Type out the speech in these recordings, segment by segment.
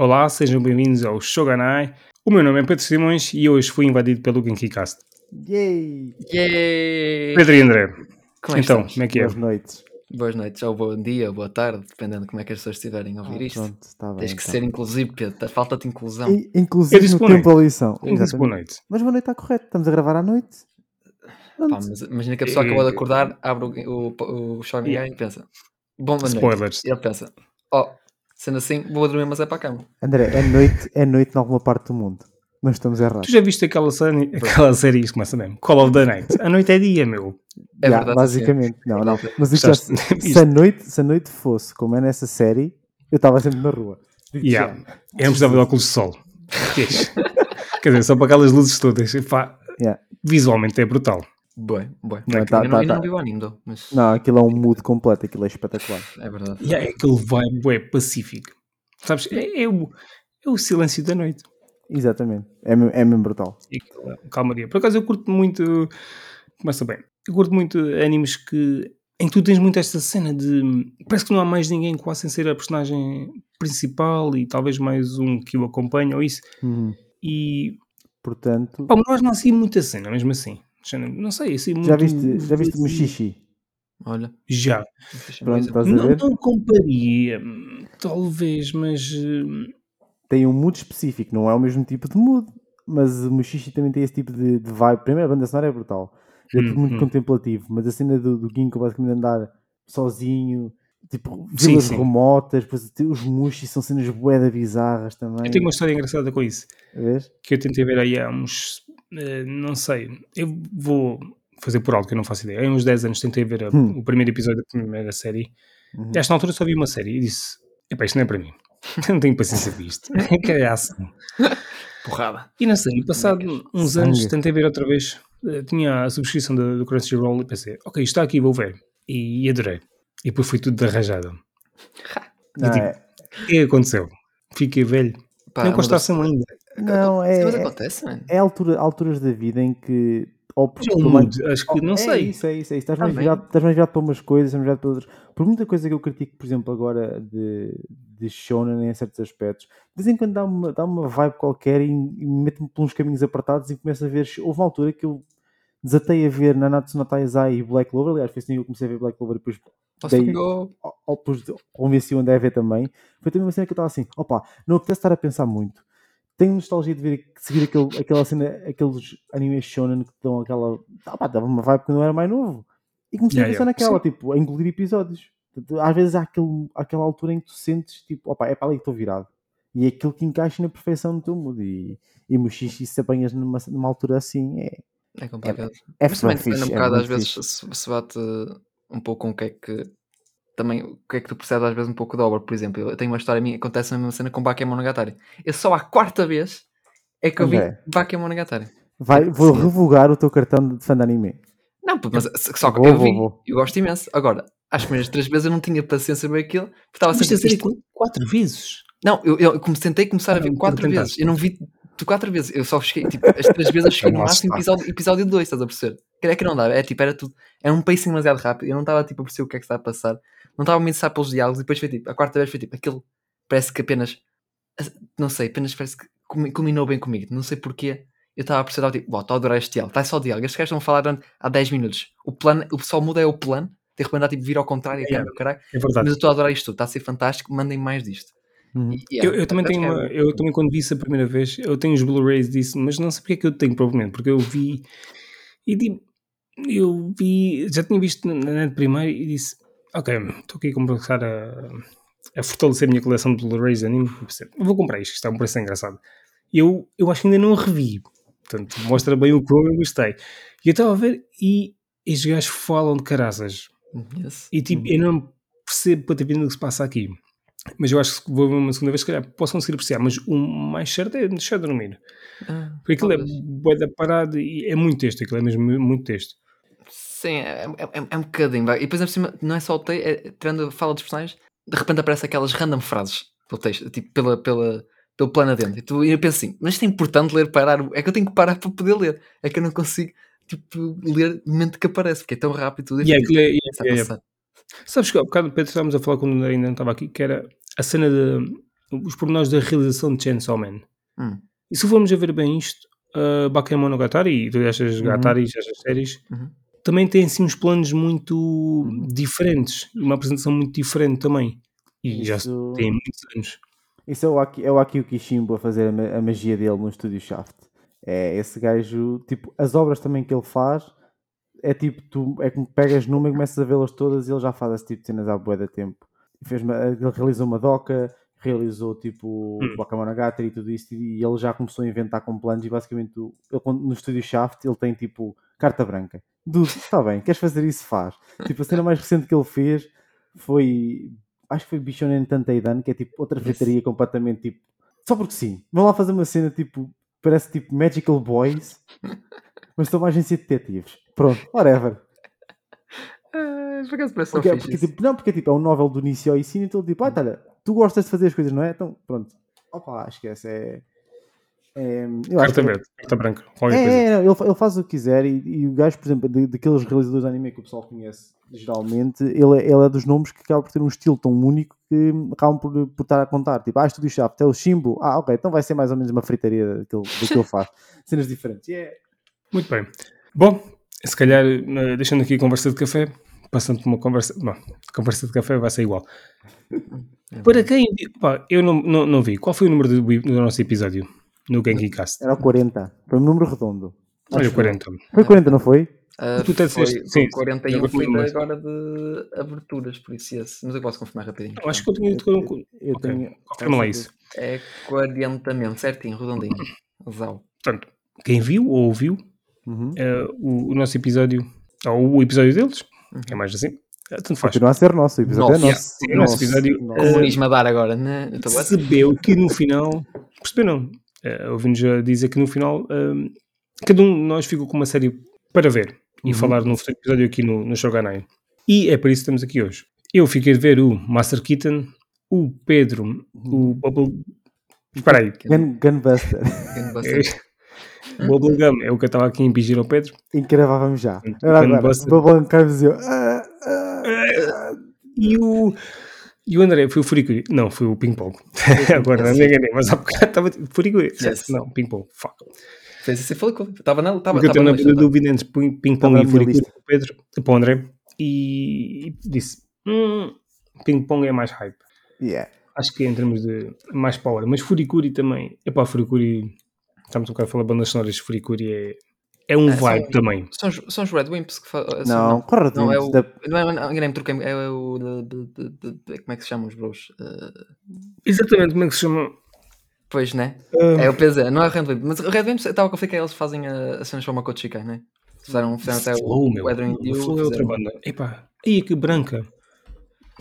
Olá, sejam bem-vindos ao Shoganai. O meu nome é Pedro Simões e hoje fui invadido pelo Genkicast. Yay! Yay! Pedro e André, Como é que então, estamos? como é que é? Boas noites. Boas noites, ou bom dia, ou boa tarde, dependendo de como é que as pessoas estiverem a ouvir Ah, isto. pronto, está bem. Tens que então. ser inclusivo, Pedro. Falta-te inclusão. I- Eu Inclusive disse no boa tempo da lição. Eu disse boa noite. Mas boa noite está correto. Estamos a gravar à noite. Pá, mas imagina que a pessoa acabou de acordar, abre o, o, o Shogun Yeah. e pensa: Bom noite. Spoilers. E ele pensa: Oh, sendo assim, vou dormir, mas é para a cama. André, é noite, é noite em alguma parte do mundo. Não estamos errados. Tu já viste aquela série, aquela série, isso começa mesmo, Call of the Night. A noite é dia, meu. É Já, verdade, basicamente. Não, não. Mas isto já- se, a noite, se a noite fosse como é nessa série, eu estava sempre na rua. Yeah. Eu não precisava de óculos de sol. Quer dizer, só para aquelas luzes todas. Pá, Yeah. visualmente é brutal. Bem, bem. Não, Não, tá- ainda, tá- não, tá. não vi o anime, though, mas Não, aquilo é um mood completo. Aquilo é espetacular. é verdade. E é aquele vibe é pacífico. Sabes? É, é o, é o silêncio da noite. Exatamente. É, é mesmo brutal. E calmaria. Por acaso eu curto muito. Começa bem. Eu curto muito animes que. em que tu tens muito esta cena de. Parece que não há mais ninguém quase sem ser a personagem principal e talvez mais um que o acompanha ou isso. Uhum. E. Portanto, Pá, nós não assim muita cena, mesmo assim. Não sei, assim muito. já viste, já viste Mushishi? Olha, Já. Pronto, Não, não comparia, talvez, mas. hum, tem um mood específico, não é o mesmo tipo de mood, mas o Mushishi também tem esse tipo de, de vibe. Primeiro, a banda sonora é brutal, é tudo muito hum. contemplativo, mas a cena do, do Ginkgo basicamente andar sozinho, tipo, Sim, vilas sim. remotas, depois os Mushi são cenas boeda bizarras também. Eu tenho uma história engraçada com isso. Vês? que eu tentei ver aí há uns. Eh, não sei, eu vou fazer por algo que eu não faço ideia. Há uns 10 anos tentei ver a- Hum. o primeiro episódio da primeira série. Uhum. E esta altura só vi uma série e disse: Epá, isto não é para mim. Eu não tenho paciência para isto. que é ação. Porrada. E não sei, e passado uns anos tentei ver outra vez. Eh, Tinha a subscrição do, do Crunchyroll e pensei: Ok, isto está aqui, vou ver. E, adorei. E depois foi tudo de arranjado. Não, tipo, é, O que é que aconteceu? Fiquei velho. Pá, não gosto da das- ainda. Não, é, Mas é, acontece, mano. é altura, alturas da vida em que. Ou por, É um por mais- mood, acho que, não é sei. Isso, é isso, é isso. Estás, Tá mais virado, estás mais virado para umas coisas, estás mais virado para outras. Por muita coisa que eu critico, por exemplo, agora de, de Shonen em certos aspectos, de vez em quando dá uma, dá uma vibe qualquer e, e mete-me por uns caminhos apertados e começo a ver. Houve uma altura que eu desatei a ver Nanatsu no Taizai e Black Clover. Aliás, foi assim que eu comecei a ver Black Clover e depois ao- ao- depois de- convenci o André a ver também. Foi também uma cena que eu estava assim: opa, não apetece estar a pensar muito. Tenho nostalgia de ver, de seguir aquele, aquela cena, aqueles animes shonen que dão aquela. Ah, pá, dava uma vibe quando eu era mais novo. E comecei Yeah, a pensar yeah. naquela, Sim. tipo, a incluir episódios. Às vezes há aquele, aquela altura em que tu sentes, tipo, opa, é para ali que estou virado. E é aquilo que encaixa na perfeição no teu mood. E, e Mushishi, se apanhas numa, numa altura assim, é, É complicado. é Mas também fixe, depende um é bocado, às vezes, fixe. se, se bate um pouco com o que é que. Também, o que é que tu percebes às vezes um pouco de obra. Por exemplo, eu tenho uma história minha, acontece a mesma cena com Bakemonogatari. Eu só a quarta vez é que eu vi André. Bakemonogatari. Vai, vou Sim. revogar o teu cartão de fã de anime. Não, mas só que Vou, eu vi, vou. eu gosto imenso. Agora, às primeiras três vezes eu não tinha paciência para ver aquilo, porque estava Viste a sempre. série isto- quatro vezes. Não, eu, eu tentei começar a Ah, ver não, quatro vezes. Eu não vi tu quatro vezes. Eu só cheguei, tipo, as três vezes eu cheguei no máximo episódio, episódio 2, estás a perceber? É que não dava, é tipo, era tudo. Era um pacing demasiado rápido. Eu não estava tipo a perceber o que é que estava a passar. Não estava a me interessar pelos diálogos. E depois foi tipo, a quarta vez foi tipo, aquilo parece que apenas. Não sei, apenas parece que combinou bem comigo. Não sei porquê. Eu estava a perceber, tipo, "Uau, estou a adorar este diálogo. Está só diálogo. Estes gajos estão a falar durante, há 10 minutos. O plano, o só muda é o plano. De repente dá tipo vir ao contrário e Yeah. câmbio, caralho. É verdade. Mas eu estou a adorar isto tudo. Está a ser fantástico. Mandem mais disto. Uhum. E- yeah, Eu, eu também tenho é- uma, eu também quando vi isso a primeira vez, eu tenho os Blu-rays disso, mas não sei porque é que eu tenho provavelmente, porque eu vi e tipo, eu vi, já tinha visto na net primeiro e disse, ok, estou aqui a começar a, a fortalecer a minha coleção de Blu-rays anime, Eu vou comprar isto, isto é um preço engraçado. Eu, eu acho que ainda não a revi, portanto, mostra bem o que eu gostei. E eu estava a ver e estes gajos falam de caraças, Yes. e tipo, eu não percebo para ter vindo o que se passa aqui. Mas eu acho que vou ver uma segunda vez, se calhar posso conseguir apreciar. Mas o mais certo é deixar de dormir. Ah, Porque aquilo é talvez. bué da parada e é muito texto. Aquilo é mesmo muito texto. Sim, é, é, é- é um bocadinho. vai. E depois, por cima, não é só o texto, é, tirando a fala dos personagens, de repente aparecem aquelas random frases do texto, tipo, pela, pela, pelo plano adentro. E, tu, e eu penso assim, mas isto é importante ler, parar. É que eu tenho que parar para poder ler. É que eu não consigo, tipo, ler no momento que aparece, porque é tão rápido tudo. E é aquilo é- é- é-. Sabes que há bocado, Pedro, estávamos a falar quando ainda não estava aqui, que era a cena de os pormenores da realização de Chainsaw Man. Hum. E se formos a ver bem isto, uh, Bakemonogatari e todas estas Uhum. Gataris, estas séries, Uhum. Também têm assim uns planos muito diferentes, uma apresentação muito diferente também. E já Isso- tem muitos anos. Isso é o, Aki, é o Akio Kishimbo a fazer a, a magia dele no estúdio Shaft. É esse gajo, tipo, as obras também que ele faz é tipo, tu é como pegas numa e começas a vê-las todas e ele já faz esse tipo de cenas há bué de tempo. Fez uma- ele realizou uma doca, realizou tipo Hum. Bakamonogatari e tudo isso e ele já começou a inventar com planos e basicamente o- ele, no estúdio Shaft ele tem tipo carta branca. Dude, está bem, queres fazer isso? Faz. Tipo, a cena mais recente que ele fez foi acho que foi Bishonen Tanteidan, que é tipo outra fritaria completamente tipo só porque sim. Vão lá fazer uma cena tipo parece tipo Magical Boys, mas estão uma agência de detetives. Pronto, whatever. Por acaso parece tão Porque, é- porque, tipo, não, porque tipo, é um novel do início ao ensino, então tipo, ah, olha, tu gostas de fazer as coisas, não é? Então, pronto. Opa, esquece. É, é, eu acho Carta que- verde, carta branca, É, é, não, ele, ele faz o que quiser e, e o gajo, por exemplo, de- daqueles realizadores de anime que o pessoal conhece geralmente, ele, é- ele é dos nomes que acaba por ter um estilo tão único que acabam por, por estar a contar. Tipo, ah, Estúdio Shaft, é o Shimbo. Ah, ok, então vai ser mais ou menos uma fritaria daquilo, do que ele faz. Cenas diferentes. E é- Muito bem. Bom, se calhar, eh, deixando aqui a conversa de café, passando por uma conversa. Bom, conversa de café vai ser igual. É Para quem. Pá, eu não, não, não vi. Qual foi o número do, do nosso episódio no GenkiCast? Era o 40. Foi um número redondo. Olha, o 40. Foi 40, não foi? Ah, Tu até foi, disseste- foi sim, 41 agora foi agora de aberturas, por isso esse. Mas eu posso confirmar rapidinho. Eu acho que eu tinha era um. Eu Ok, tenho. confirma lá isso. É 40 mesmo, certinho, redondinho. Zau. Portanto, quem viu ou ouviu Uhum. eh, o, o nosso episódio, ou o episódio deles, Uhum. é mais assim, tanto faz. Continua a ser nosso, o episódio Nosso. é nosso. Sim, o nosso episódio- nosso. Comunismo a dar agora, né? Tô- percebeu que no final, perceberam? Uh, Ouvi-nos a dizer que no final um, cada um de nós ficou com uma série para ver e Uhum. falar num futuro episódio aqui no, no Shogunai. E é por isso que estamos aqui hoje. Eu fiquei de ver o Master Keaton, o Pedro, o Bubble. Espera aí. Gun, Gunbuster. O Bubblegum é o que eu estava aqui a impingir ao Pedro. Encravávamos já. Gunbuster. E eu. ah. E o. E o André foi o Furicuri. Não, foi o Ping Pong. Agora não me enganei, mas há bocado estava Furicuri. Yes. Não, Ping Pong. Fuck. Fez e falou que estava na. Porque eu tenho na tá? dúvida entre ping- na e lista. para o Pedro, para o André, e, disse: hum, ping-pong é mais hype. Yeah. Acho que é em termos de mais power, mas furicuri também. Epá, furicuri, estamos um bocado a falar bandas sonoras, furicuri é, é um É, são- vibe também. São, os- são os Red Wimps que fazem. Não, corre Não, é o. da... Não, é, não, troquei É o. de- de- de- de- de- como é que se chamam os bros? Eh, Exatamente, como é que se chama? pois, né? Ah, É o PZ, não é o Red Wimp. Mas o Red Wimp estava a conflitar que eles fazem a, a cena chamada Makoto Shikai, né? Fizeram, fizeram até Flow, o meu. Weathering O Dew. Flow é outra banda. Epá, aí que branca.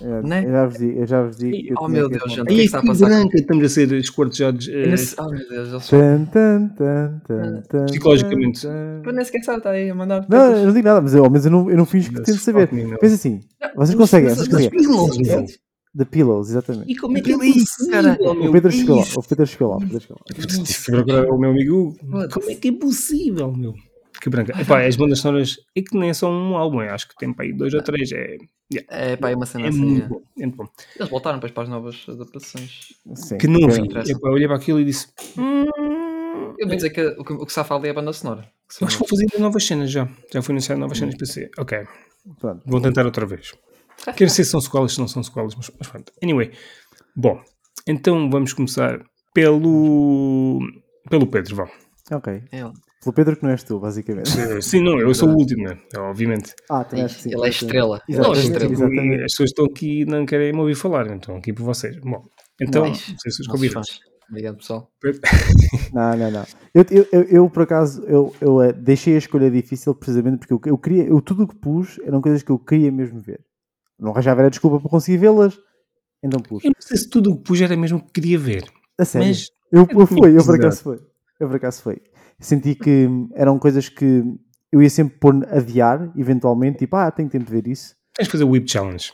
É, Né? Eu já vos digo, eu já vos digo. Eu oh, meu Deus, gente. O que é que está a passar? branca, estamos a ser esquartejados Eu eh, nem sei- Oh meu Deus, eles são. Tan, tan, tan, tan, tan, Psicologicamente. tan. nem sequer sabe, está aí a mandar. Não, eu não digo nada, mas eu, mas eu não, eu não finjo que Mas tento saber. Pensa assim, vocês conseguem, vocês conseguem. The Pillows, exatamente. E como é que é Que isso, possível, cara? meu? O Pedro Que chegou lá, o Pedro chegou lá, o Pedro chegou lá. O meu amigo. Como é que é possível, meu? Que branca. Epá, as bandas sonoras é que nem é só um álbum, eu acho que tem para aí dois ou três. É, É pá, é uma cena é assim. muito é. bom. é muito bom. Eles voltaram depois para as novas adaptações. Sim, Que não vi. Epá, eu olhei para aquilo e disse: hum, Eu vou dizer que o que, o que safa ali é a banda sonora. São- Acho que vou fazer novas cenas já. Já fui anunciar novas cenas para ser. Ok, Pronto. vou tentar outra vez. Quero ser se são sequelas, se não são sequelas, mas, mas pronto. Anyway, bom, então vamos começar pelo. pelo Pedro, vá. Ok. É ele. Pelo Pedro que não és tu, basicamente. Sim, não, eu sou o último, né? Obviamente. Ah, acho que sim. Ele é estrela. Ele é Exatamente, estrela. exatamente. As pessoas estão aqui e não querem me ouvir falar, então estão aqui por vocês. Bom, então, não sei se os convidados. Obrigado, pessoal. Não, não, não. Eu, eu, eu, eu, por acaso, eu, eu eh, deixei a escolha difícil precisamente porque eu, eu queria, eu, tudo o que pus eram coisas que eu queria mesmo ver. Não arranjava era desculpa para conseguir vê-las, então pus. Eu não sei se tudo o que pus era mesmo o que queria ver, A sério. mas eu, eu eu fui, eu por acaso foi. Eu por acaso foi. Senti que eram coisas que eu ia sempre pôr adiar, eventualmente, tipo, ah, tenho tempo de ver isso. tens de fazer o Whip Challenge.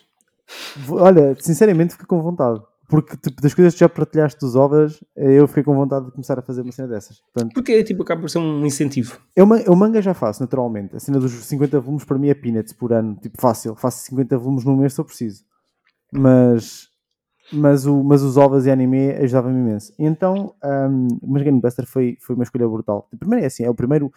Olha, sinceramente fiquei com vontade. Porque tipo, das coisas que já partilhaste dos ovas, eh, eu fiquei com vontade de começar a fazer uma cena dessas. Portanto, Porque é tipo, acaba por ser um incentivo. Eu, eu manga já faço, naturalmente. A cena dos 50 volumes para mim é peanuts por ano. Tipo, fácil. Faço 50 volumes num mês se eu preciso. Mas mas, o, mas os ovos e anime ajudavam-me imenso. E então, um, mas Gunbuster foi, foi uma escolha brutal. Primeiro é assim, é o primeiro,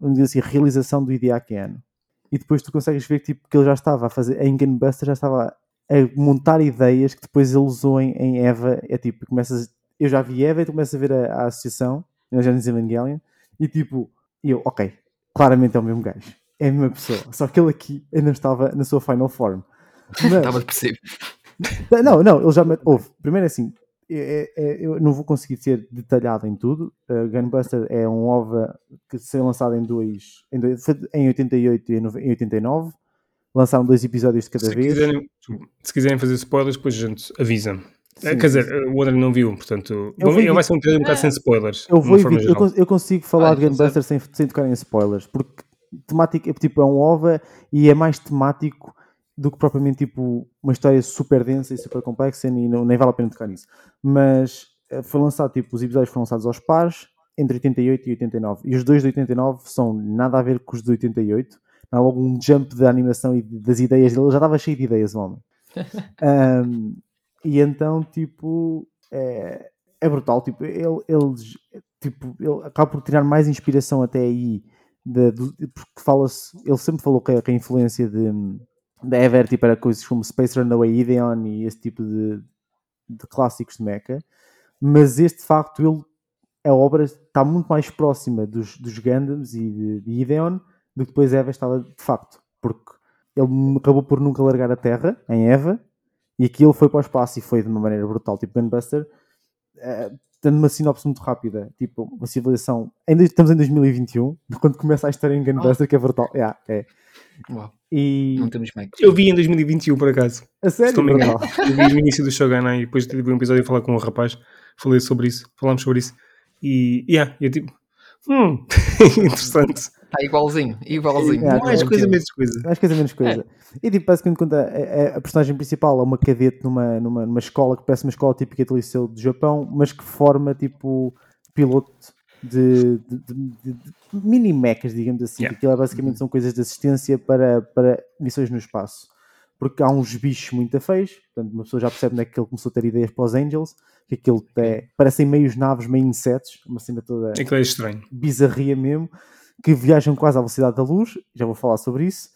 vamos dizer assim, realização do Hideaki Anno. E depois tu consegues ver tipo, que ele já estava a fazer, em Gunbuster já estava a montar ideias que depois ele usou em, em Eva. É tipo, começas, eu já vi Eva e tu começas a ver a, a associação, na Genesis Evangelion, e tipo, eu, ok, claramente é o mesmo gajo. É a mesma pessoa. Só que ele aqui ainda estava na sua final form. Mas, Estava depressivo. Não, não, ele já me... houve. Primeiro é assim, é- é- eu não vou conseguir ser detalhado em tudo. Uh, Gunbuster é um OVA que foi lançado em dois, em, dois, em 88 e em nove- em 89. Lançaram dois episódios de cada Se vez. quiserem, se quiserem fazer spoilers, depois a gente avisa. Eh, Sim, Quer dizer, o André não viu, portanto, Eu vou vai ser um bocado sem spoilers. Eu, vou evitar- eu, cons- eu consigo falar Ah, de então Gunbuster sem, sem tocar em spoilers, porque temática, é, tipo, é um OVA e é mais temático do que propriamente tipo, uma história super densa e super complexa e não, nem vale a pena tocar nisso. Mas eh, foi lançado, tipo, os episódios foram lançados aos pares entre 88 e 89. E os dois de 89 são nada a ver com os de 88. Há logo um jump da animação e das ideias dele. Ele já estava cheio de ideias, o homem. Um, e então, tipo, é, é brutal. Tipo, ele, eles, tipo, ele acaba por tirar mais inspiração até aí. de- do- porque fala-se, ele sempre falou que a, que a influência de, Ever tipo, era coisas como Space Runaway Ideon e esse tipo de, de clássicos de mecha. Mas este, de facto, ele, a obra está muito mais próxima dos, dos Gundams e de, de Ideon do que depois Eva estava de facto. Porque ele acabou por nunca largar a Terra em Eva e aqui ele foi para o espaço e foi de uma maneira brutal, tipo Gunbuster, eh, dando uma sinopse muito rápida, tipo uma civilização. Ainda estamos em 2021, quando começa a história em Gunbuster, que é brutal. Yeah, é. Uau, E não temos Mac. Eu vi em 2021, por acaso. a Se sério, não me engano. Eu vi no início do Shogunai e depois tive um episódio a falar com um rapaz. Falei sobre isso, falámos sobre isso. E, yeah, eu tipo, hum, interessante. Está igualzinho, igualzinho. Yeah, Mais é coisa, aquilo. menos coisa. Mais coisa, menos coisa. E tipo, basicamente conta a, a- a personagem principal é uma cadete numa, numa, numa escola que parece uma escola típica de liceu do Japão, mas que forma tipo piloto de, de, de- de- mini mechas, digamos assim. Yeah. Aquilo é, basicamente são coisas de assistência para, para missões no espaço. Porque há uns bichos muito feios, portanto, uma pessoa já percebe onde é que ele começou a ter ideias para os Angels, que aquilo é, parecem meios naves, meio insetos, uma cena toda Aquilo é estranho. bizarria mesmo, que viajam quase à velocidade da luz, já vou falar sobre isso,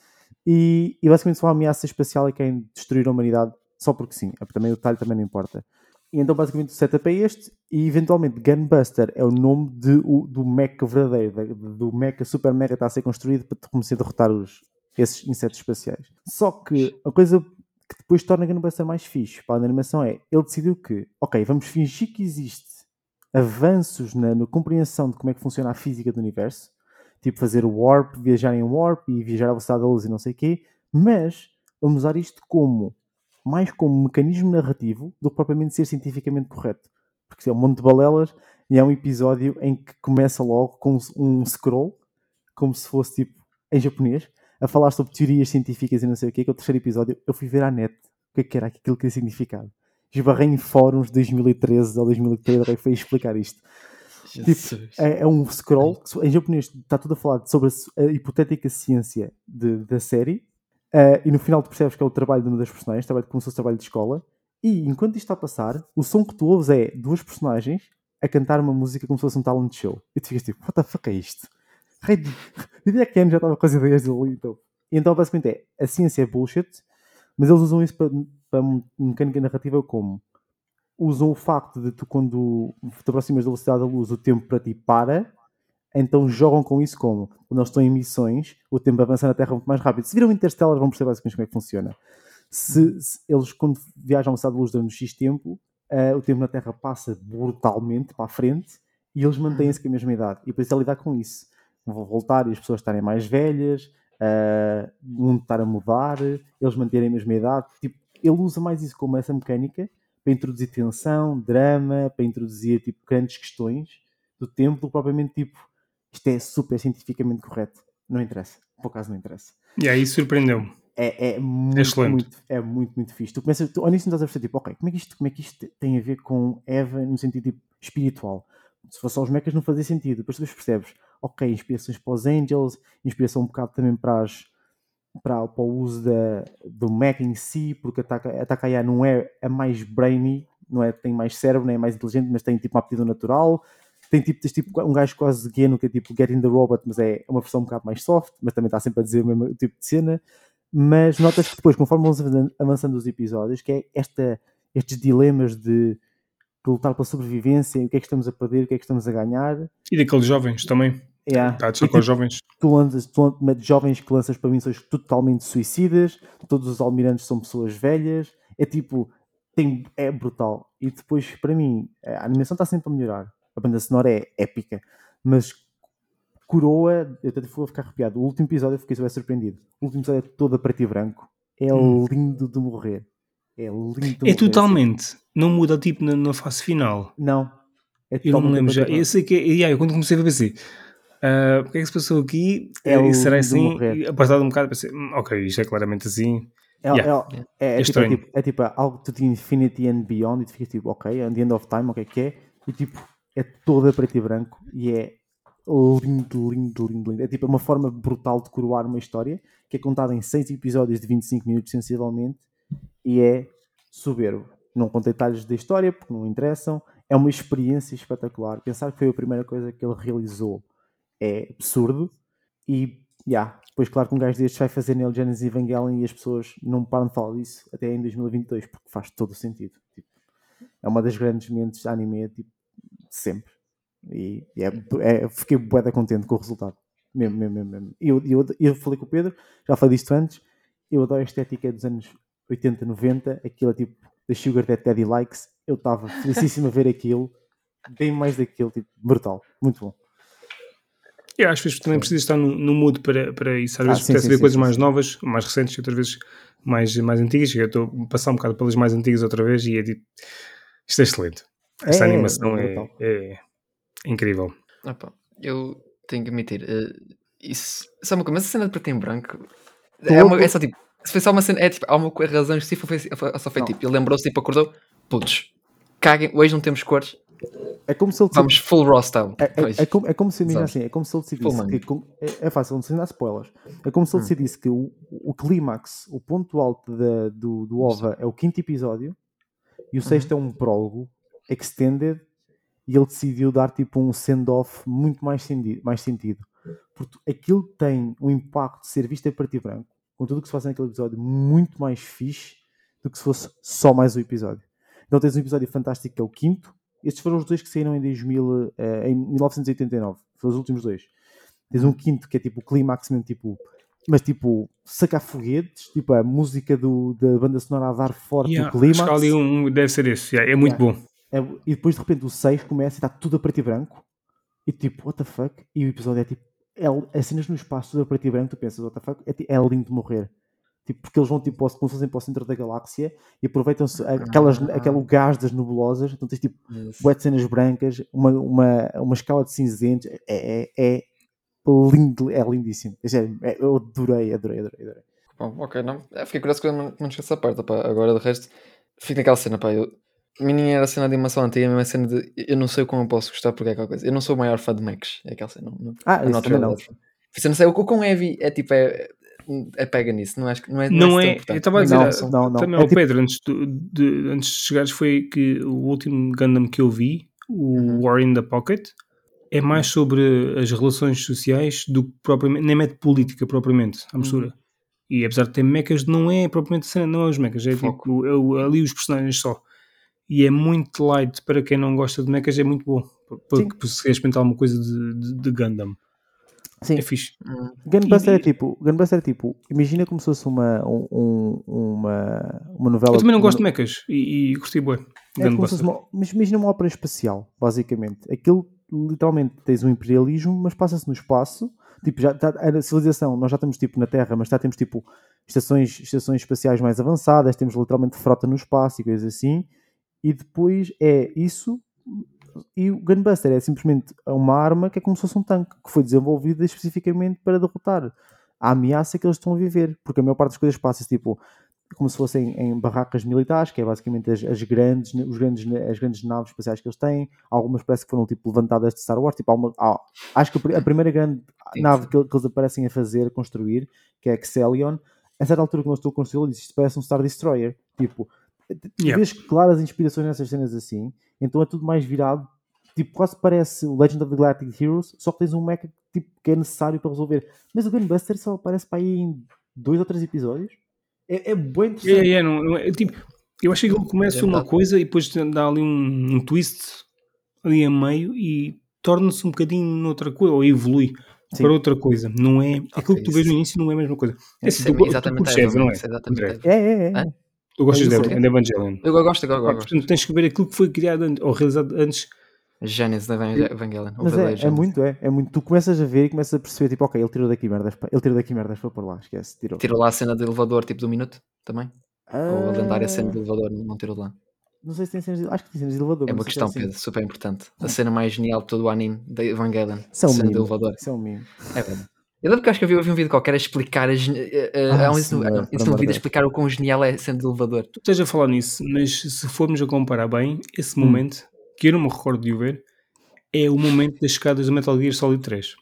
e, e basicamente são uma ameaça espacial e querem destruir a humanidade só porque sim, também o detalhe também não importa. E então basicamente o setup é este, e eventualmente Gunbuster é o nome de, o- do mecha verdadeiro, da- do mecha, super mecha está a ser construído para começar a derrotar os, esses insetos espaciais. Só que a coisa que depois torna Gunbuster mais fixe para a animação é, ele decidiu que, ok, vamos fingir que existe avanços na, na compreensão de como é que funciona a física do universo, tipo fazer warp, viajar em warp e viajar à velocidade da luz e não sei o quê, mas vamos usar isto como mais como mecanismo narrativo do que propriamente ser cientificamente correto. Porque é um monte de balelas e é um episódio em que começa logo com um scroll, como se fosse tipo em japonês, a falar sobre teorias científicas e não sei o quê, que é o terceiro episódio, eu fui ver à net o que é que era aquilo que tinha significado. Esbarrei em fóruns de 2013 ou 2013 e foi explicar isto. Jesus. É, é um scroll, que em japonês está tudo a falar sobre a, a hipotética ciência de- da série, eh, e no final tu percebes que é o trabalho de uma das personagens, trabalho como se fosse trabalho de escola, e enquanto isto está a passar, o som que tu ouves é duas personagens a cantar uma música como se fosse um talent show. E tu ficas tipo, what the fuck é isto? Rei de... Diria que já estava com as ideias dele então. E então basicamente é, a ciência é bullshit, mas eles usam isso para, para mecânica narrativa como usam o facto de tu, quando te aproximas da velocidade da luz, o tempo para ti para, então jogam com isso como? Quando eles estão em missões, o tempo avança na Terra muito mais rápido. Se viram Interstellar, vão perceber basicamente como é que funciona. Se, se eles, quando viajam velocidade da luz durante X tempo, eh, o tempo na Terra passa brutalmente para a frente e eles mantêm-se com a mesma idade. E por isso é lidar com isso. Vão voltar e as pessoas estarem mais velhas, eh, o mundo estar a mudar, eles manterem a mesma idade. Tipo, ele usa mais isso como essa mecânica para introduzir tensão, drama, para introduzir tipo, grandes questões do tempo, do que propriamente tipo isto é super cientificamente correto. Não interessa. Por acaso não interessa. E aí surpreendeu-me. É, é muito, Excelente. muito, é muito, muito fixe. Tu começas, tu, início não estás a perceber, tipo, ok, como é, que isto, como é que isto tem a ver com Eva no sentido tipo, espiritual? Se fosse só os mechas não fazia sentido. Depois tu percebes, ok, inspirações para os Angels, inspiração um bocado também para as, para, para o uso da, do Mac em si, porque a Taka- a Takaya não é a mais brainy, não é, tem mais cérebro, nem é mais inteligente, mas tem tipo uma aptidão natural. Tem tipo, tens, tipo um gajo quase gueno que é tipo Get in the Robot, mas é uma versão um bocado mais soft, mas também está sempre a dizer o mesmo tipo de cena. Mas notas que depois, conforme vamos avançando- os episódios, que é esta, estes dilemas de, de lutar pela sobrevivência, o que é que estamos a perder, o que é que estamos a ganhar. E daqueles jovens também. Yeah. Está a descer com tipo, os jovens. tu lanças, tu metes jovens que lanças para missões totalmente suicidas, todos os almirantes são pessoas velhas, é tipo, tem, é brutal. E depois, para mim, a animação está sempre a melhorar, a banda sonora é épica, mas coroa, eu até vou ficar arrepiado. O último episódio eu fiquei super surpreendido. O último episódio é todo a preto e branco, é Hum. lindo de morrer. É lindo de É morrer. assim. totalmente. Não muda tipo na, na fase final. Não. É Eu não me lembro já. e Eu sei que. é- Yeah, eu quando comecei a pensei. ah, o que é que se passou aqui? É E o será de assim? E, passado um bocado pensei, "Hum, ok, isto é claramente assim. É, Yeah. é, é, é, É tipo, é, tipo, é tipo algo the infinity and beyond e tu ficas tipo, ok, and the end of time, o que é que é? E tipo, é toda preto e branco e é lindo, lindo, lindo, lindo. É tipo uma forma brutal de coroar uma história que é contada em 6 episódios de 25 minutos sensivelmente e é soberbo. Não contei detalhes da história porque não interessam. É uma experiência espetacular. Pensar que foi a primeira coisa que ele realizou é absurdo. E, já, depois, claro que um gajo destes vai fazer Neil Genesis Evangelion e as pessoas não param de falar disso até em 2022, porque faz todo o sentido. Tipo, é uma das grandes mentes de anime, tipo, sempre. E, e é, é, fiquei bué contente com o resultado. Mesmo, mesmo, mesmo. mesmo. E Eu, eu, eu falei com o Pedro, já falei disto antes, eu adoro a estética dos anos 80, 90, aquilo é tipo da Sugar That Daddy Likes, eu estava felicíssimo a ver aquilo, bem mais daquilo, tipo, brutal, muito bom. Eu acho que também precisam estar no, no mood para, para isso. Às Ah, vezes sim, sim, ver sim, coisas sim, mais novas, mais recentes, e outras vezes mais, mais antigas. Eu estou a passar um bocado pelas mais antigas outra vez e é tipo. Isto é excelente. Esta É, animação é é, é incrível. Opa, eu tenho que admitir, eh, isso, é uma coisa, mas a cena de preto em branco Todo- é, uma, é só tipo, se foi só uma cena, é tipo, há uma razão específica, foi, foi, só foi Não. tipo, ele lembrou-se, tipo, acordou, putz, caguem, hoje não temos cores, É como se ele vamos full raw style. É, é- é como, é como se, imagina assim, é como se ele decidisse Full que, com- é, é fácil, não sei dar spoilers, é como se ele Hum. decidisse que o, o clímax, o ponto alto da- do, do OVA é o quinto episódio e o sexto é um prólogo extended e ele decidiu dar tipo um send-off muito mais, sendi- mais sentido. Porque aquilo tem um impacto de ser visto a preto e branco, com tudo o que se faz naquele episódio, muito mais fixe do que se fosse só mais um episódio. Então tens um episódio fantástico que é o quinto. Estes foram os dois que saíram em, 2000, eh, em 1989. Foram os últimos dois. Tens um quinto que é tipo o clímax mesmo, tipo, mas tipo, sacar foguetes, tipo a música do, da banda sonora a dar forte Yeah, o clímax. acho que ali um, deve ser esse. yeah, é muito Yeah. bom. É, e depois de repente o 6 começa e está tudo a preto e branco. E tipo, what the fuck? E o episódio é tipo, é, as cenas no espaço, tudo a preto e branco, tu pensas, what the fuck? É, é lindo de morrer. Tipo, porque eles vão tipo, como se fossem para o centro da galáxia e aproveitam-se aquelas, Ah. aquele gás das nebulosas. Então tens tipo, Yes. de cenas brancas, uma, uma, uma escala de cinzentos. É, é, é lindo, é lindíssimo. É é- eu adorei, adorei, adorei. adorei. Bom, ok, não. É, fiquei curioso que eu não, não esqueço essa parte, pá. Agora, de resto, fico naquela cena, pá. Eu, a mim nem era a cena de animação antiga, a mesma cena de eu não sei como eu posso gostar porque é aquela coisa. Eu não sou o maior fã de mechs, é aquela cena. Não, não, Ah, isso também não. eu não sei, o com heavy é tipo, é, é pega nisso, não, acho, não é Não tão é. importante. Eu estava a Não, dizer. não, não. Também É ao tipo- Pedro, antes, de, de- antes de chegares, foi que o último Gundam que eu vi, o Uhum. War in the Pocket, é mais sobre as relações sociais do que propriamente, nem mete política propriamente, à mistura. Uhum. E apesar de ter mechas, não é propriamente cena, não é os mechas, é Foco. tipo é o- ali os personagens só. E é muito light para quem não gosta de mechas, é muito bom. Sim. Porque se queres experimentar alguma coisa de, de, de Gundam, Sim, é fixe. Hum, Gunbuster E- é tipo, Gunbuster é tipo, imagina como se fosse uma, um- um- uma, uma novela. Eu também não gosto de mechas e, e gostei bué. É uma, mas imagina uma ópera espacial, basicamente. Aquilo, literalmente, tens um imperialismo, mas passa-se no espaço. Tipo, já tá, a civilização, nós já estamos tipo na Terra, mas já temos tipo estações, estações espaciais mais avançadas, temos literalmente frota no espaço e coisas assim. E depois é isso. E o Gunbuster é simplesmente uma arma que é como se fosse um tanque, que foi desenvolvida especificamente para derrotar a ameaça que eles estão a viver. Porque a maior parte das coisas passa-se tipo como se fossem em barracas militares, que é basicamente as, as grandes, os grandes, as grandes naves espaciais que eles têm. Algumas parece que foram tipo levantadas de Star Wars. Tipo, uma, há- acho que a pri- a primeira grande Sim, nave sim. que, que eles aparecem a fazer, a construir, que é a Xelion, a certa altura que nós estou a construí-lo, disse isto parece um Star Destroyer. Tipo, Yeah. vês claras inspirações nessas cenas assim, então é tudo mais virado. Tipo, quase parece o Legend of the Galactic Heroes, só que tens um mecha tipo, que é necessário para resolver. Mas o Gunbuster só aparece para aí em dois ou três episódios. É, é bem É, interessante. é, não, não é, tipo, eu achei que ele começa É uma coisa e depois dá ali um, um twist ali a meio e torna-se um bocadinho noutra coisa, ou evolui Sim. para outra coisa. Não é aquilo que tu vês no início, não é a mesma coisa. É assim, é tu, tu Eva, não é? é exatamente É, é, é. Hã? Tu gostas É de, isso, Eva- é. de Evangelion. Eu gosto, eu Ah, gosto. portanto, tens que ver aquilo que foi criado antes, ou realizado antes. Gênesis da Evangel- Evangelion. Mas é, é muito, é, é muito. Tu começas a ver e começas a perceber, tipo, ok, ele tirou daqui merdas, ele tirou daqui merdas para pôr lá, esquece, tirou. Tirou lá a cena do elevador, tipo do minuto, também? Ou a lendária cena do Ah, elevador, não tirou lá. Não sei se tem cenas de, acho que tem cenas de elevador. É uma sei questão, é assim. Pedro, super importante. A cena mais genial de todo o anime da Evangelion. Isso é a um cena do mimo. elevador. Isso é um mimo. É verdade. Eu lembro que acho que eu vi, eu vi um vídeo qualquer a explicar a eh, eh, Ah, há um um vídeo a Deus. explicar o quão genial é a cena do elevador. Tu estás a falar nisso, mas se formos a comparar bem, esse Hum. momento, que eu não me recordo de o ver, é o momento das escadas do Metal Gear Solid 3.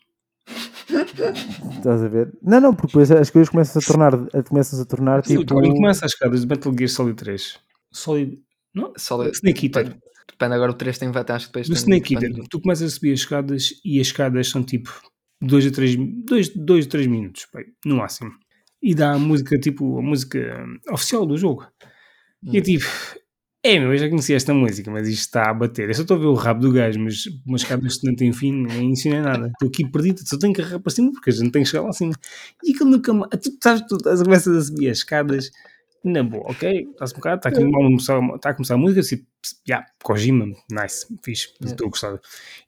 Estás a ver? Não, não, porque depois as coisas começam a tornar, a- começam a tornar Sim, tipo. Quando começa as escadas do Metal Gear Solid 3, Solid. Não? Só Snake Eater. Depende, agora o 3 tem acho que depois Do tem- Snake Eater, tu começas a subir as escadas e as escadas são tipo 2 a 3 dois, dois, três minutos, bem, no máximo. E dá a música, tipo, a música hum, oficial do jogo. E é tipo, é meu, eu já conhecia esta música, mas isto está a bater. Eu só estou a ver o rabo do gajo, mas umas escadas que não têm fim, nem ensina nada. Estou aqui perdido, só tenho que carregar para cima porque a gente tem que chegar lá acima. E aquilo nunca mais. Tu sabes, tu começas a subir as escadas. Na boa, ok? Está-se um bocado, está a, começar, está a começar a música, assim, já, Kojima, nice, fixe, estou a gostar.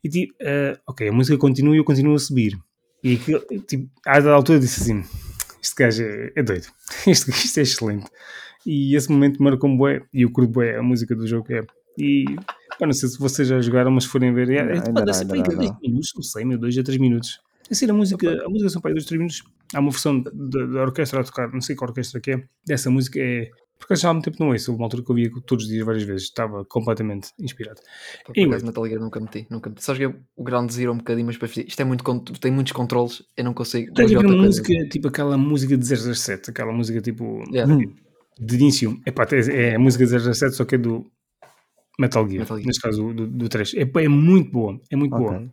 E tipo, eh, ok, a música continua e eu continuo a subir. E aquilo, tipo, à dada altura disse assim: este gajo é, é doido, isto, isto é excelente. E esse momento marcou-me bué, e o curto bué, a música do jogo é. E, pá, não sei se vocês já jogaram, mas forem ver, é, Não, é, pá, deve ser para aí não, 10 não. minutos, não sei, meu, 2 a 3 minutos. Assim, a música, a música são para aí 2 3 minutos. Há uma versão da, orquestra a tocar, não sei qual orquestra que é, dessa música é. Porque já há muito tempo não ouço, houve uma altura que eu via todos os dias, várias vezes, estava completamente inspirado. Por Anyway. acaso Metal Gear nunca meti, nunca meti. Só joguei o Ground Zero um bocadinho, mas depois isto é muito, tem muitos controles, eu não consigo. Estás a vou ver jogar uma outra coisa. música, tipo aquela música de 007, aquela música tipo Yeah. De início. Epá, é, é a música de 007, só que é do Metal Gear, Metal Gear. neste caso do, do 3. É, é muito boa, é muito Ok. boa.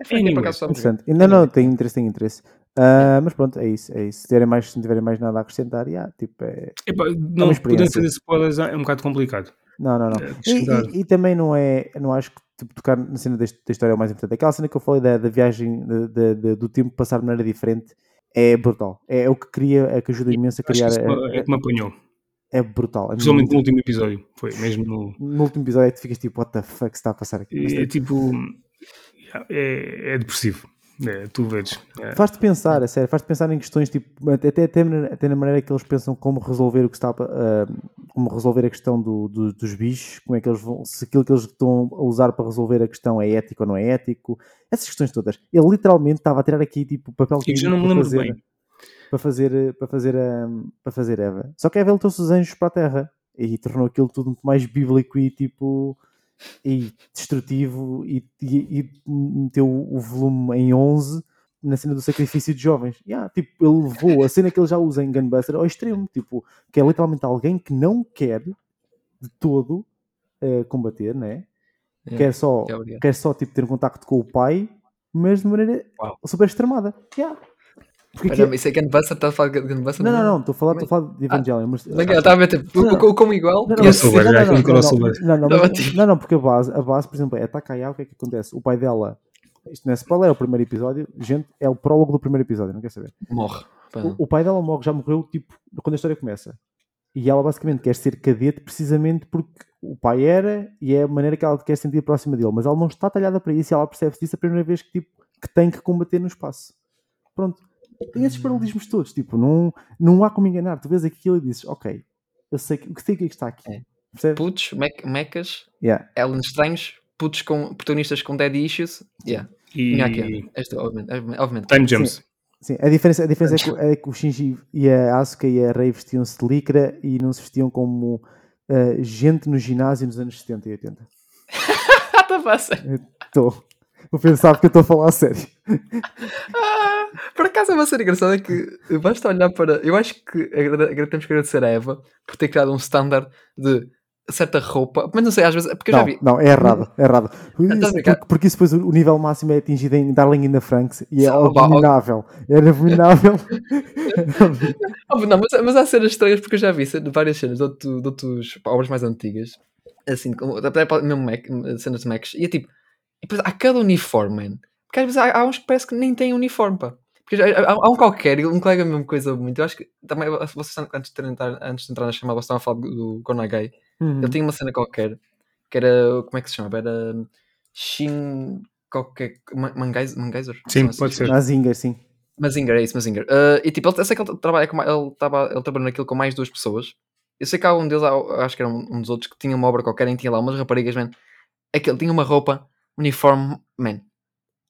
É por acaso. Interessante. Não, não, tem interesse, tem interesse. Ah, mas pronto, é isso, é isso. Se tiverem mais, se não tiverem mais nada a acrescentar, yeah, tipo, é... Epá, não, podendo fazer spoilers é um bocado complicado. Não, não, não. É, E, e- e também não é, não acho que tipo, tocar na cena da história é o mais importante. Aquela cena que eu falei da, da viagem, de- de- de- do tempo passar de maneira diferente, é brutal. É, o que cria, é que ajuda imenso a Acho que criar. isso É, é que me apanhou, é brutal. É principalmente muito- no último episódio. Foi mesmo no. no último episódio é que tu ficas tipo, what the fuck está a passar aqui? É, tipo, tipo. É, é depressivo. É, tu vês. É, Faz-te pensar, a sério, faz-te pensar em questões tipo, até, até, na- até na maneira que eles pensam como resolver o que está a- ah, como resolver a questão do- do- dos bichos, como é que eles vão, se aquilo que eles estão a usar para resolver a questão é ético ou não é ético, essas questões todas. Ele literalmente estava a tirar aqui tipo papel eu já não me para lembro fazer, bem. para fazer para fazer a para fazer Eva. Só que Eva ele trouxe os anjos para a Terra e tornou aquilo tudo muito mais bíblico e tipo e destrutivo e, e- e meteu o volume em 11 na cena do sacrifício de jovens. Yeah, tipo, ele levou a cena que ele já usa em Gunbuster ao extremo, tipo, que é literalmente alguém que não quer de todo eh, combater, né? Quer só, obrigado. quer só tipo, ter um contacto com o pai, mas de maneira Uau. super extremada. Yeah. Porque aqui- isso é Gunbuster, está a falar de Gunbuster? não, não, não, estou a falar, estou a falar de Evangelion, mas Não, eu estava a ver, tipo, Não, não. co- como igual. Não, não, não, já não, não, não, não, não, Não, não, não, porque a base, a base, por exemplo, é Takaya, o que é que acontece? O pai dela, isto não é spoiler, é o primeiro episódio, gente, é o prólogo do primeiro episódio, não quer saber. Morre. O pai dela morre, já morreu, tipo, quando a história começa. E ela basicamente quer ser cadete precisamente porque o pai era e é a maneira que ela quer sentir próxima dele, mas ela não está talhada para isso e ela percebe-se disso a primeira vez que, tipo, que tem que combater no espaço. Pronto. Tem esses paralelismos todos, tipo, não, não há como enganar. Tu vês aquilo e dizes, ok, eu sei, que- sei o que é que está aqui. É. Percebes? Putos, mec- mechas, Yeah. aliens estranhos, putos com protagonistas com dead issues. Yeah. E aqui. Este, obviamente, obviamente. time jumps. Sim, a diferença, a diferença é, que, é que o Shinji e a Asuka e a Rei vestiam-se de licra e não se vestiam como eh, gente no ginásio nos anos 70 e 80. Tá a passar. Estou. O Pedro sabe que eu estou a falar a sério. Por acaso é uma cena engraçada que basta olhar para. Eu acho que temos que agradecer a Eva por ter criado um standard de certa roupa, mas não sei, às vezes, porque eu já Não, vi. não, é errado, é errado. A Isso- porque, porque isso depois o nível máximo é atingido em Darling in the Franks e é abominável. Era abominável. Oh, não, mas, mas há cenas estranhas porque eu já vi várias cenas de, outro, de outros pá, obras mais antigas, assim, como, até mesmo Mac, cenas de Macs, e é tipo, e depois há cada uniforme, man. Porque às vezes há, há uns que parece que nem têm uniforme, pá. Porque já- há, há um qualquer, um colega mesmo coisa muito. Eu acho que também vocês antes de entrar, antes de entrar na chamada, vocês estavam a falar do, Gonagai. Uhum. Ele tinha uma cena qualquer que era. Como é que se chamava? Era. Shin. qualquer. Ma- Mangais- Mangaiser? Sim, Não sei pode se- ser. Mazinger, sim. Mazinger, é isso, Mazinger. Uh, e tipo, ele, eu sei que ele trabalha com, ele, tava, ele trabalha naquilo com mais duas pessoas. Eu sei que há um deles, acho que era um, um dos outros, que tinha uma obra qualquer, em que tinha lá umas raparigas, man. Aquele tinha uma roupa, uniforme, man.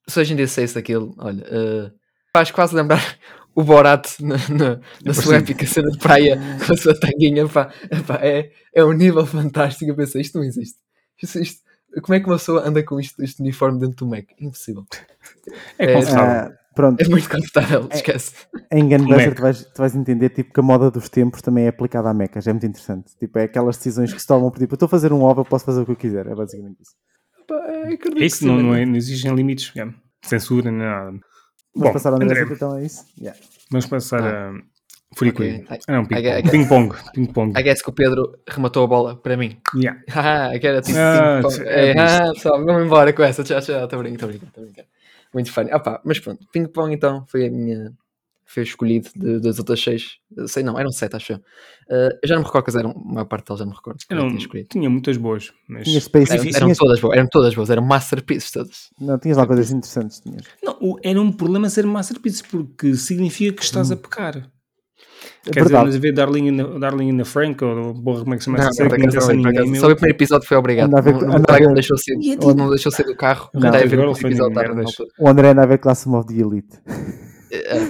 Se hoje em dia sei isso daquilo, olha, uh, faz quase lembrar o Borat na, na, na sua Sim. épica cena de praia com a sua tanguinha, pá, Epá, é, é um nível fantástico. Eu pensei, isto não existe. Isto, isto- como é que uma pessoa anda com isto, este uniforme dentro do Mac? Impossível. É É, confortável. Ah, pronto, É muito confortável, esquece. em Gunbuster tu vais, tu vais entender tipo, que a moda dos tempos também é aplicada a mecas. É muito interessante. Tipo, é aquelas decisões que se tomam por tipo, eu estou a fazer um ovo, eu posso fazer o que eu quiser. É basicamente isso. Pá, é, acredito que Isso não, não, é, não existem limites, é. censura nem nada. Vamos Bom, passar ao André, André, então é isso? Yeah. vamos passar Ah. a Free Ok. Queen. I- Ah, não, ping-pong. Ping-pong. I guess que o Pedro rematou a bola para mim. Yeah. Haha, que era tipo Ah, ping-pong. é É, ah, pessoal, vamos embora com essa. Tchau, tchau. Estou brincando, estou brincando, estou brincando. Muito funny. Ah, pá, mas pronto, ping-pong então foi a minha. Foi escolhido de- das outras seis. Sei não, eram sete, acho eu. Eu já não me recordo que eram, a maior parte delas já não me recordo. eu Eram, tinha escolhido. tinha muitas boas, mas Tinhas Space, Eram, tinhas, eram todas boas, eram todas boas, eram masterpieces todas. não, tinhas lá coisas interessantes. Tinhas. não, o- era um problema ser masterpiece porque significa que estás a pecar. É Quer dizer, verdade. a ver Darling in the, Darling in the Frank ou porra, como é que se chama Não, essa série por que não acaso, interessa a não, por ninguém, acaso. meu. Só o primeiro episódio foi obrigado. Anda a ver- Não- não- anda o a colega ver- não deixou sair, E é tipo- não deixou sair do carro. Não, Até a tem ver o girlfriend episódio e tarde na merdas. altura. O André anda a ver Classroom of the Elite. Eh,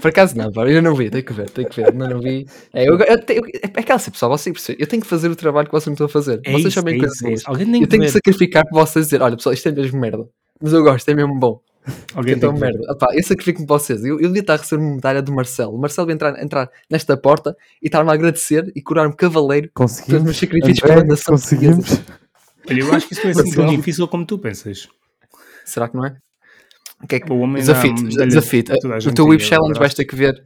Por acaso não, pá, eu ainda não vi, tenho que ver, tenho que ver, ainda não vi. É, eu, eu, tenho- é aquela assim, pessoal, vocês percebem, eu tenho que fazer o trabalho que vocês me estão a fazer. É vocês isso, sabem é coisas é boas. isso. Alguém tem Eu que tenho que sacrificar por vocês dizer, olha pessoal, isto é mesmo merda. Mas eu gosto, é mesmo bom. Alguém Então tem merda. Epá, eu sacrifico-me por vocês. Eu, eu devia estar a receber uma medalha do Marcelo. O Marcelo devia entrar, entrar nesta porta e estar-me a agradecer e curar-me cavaleiro pelos Conseguimos. meus sacrifícios André, pela nação conseguimos. Olha, eu acho que isso não é assim tão difícil como tu pensas. Será que não é? O que é que... O homem dá Desafio-te, medalhas desafio-te. a toda a No gente teu Whip Challenge vais ter que ver.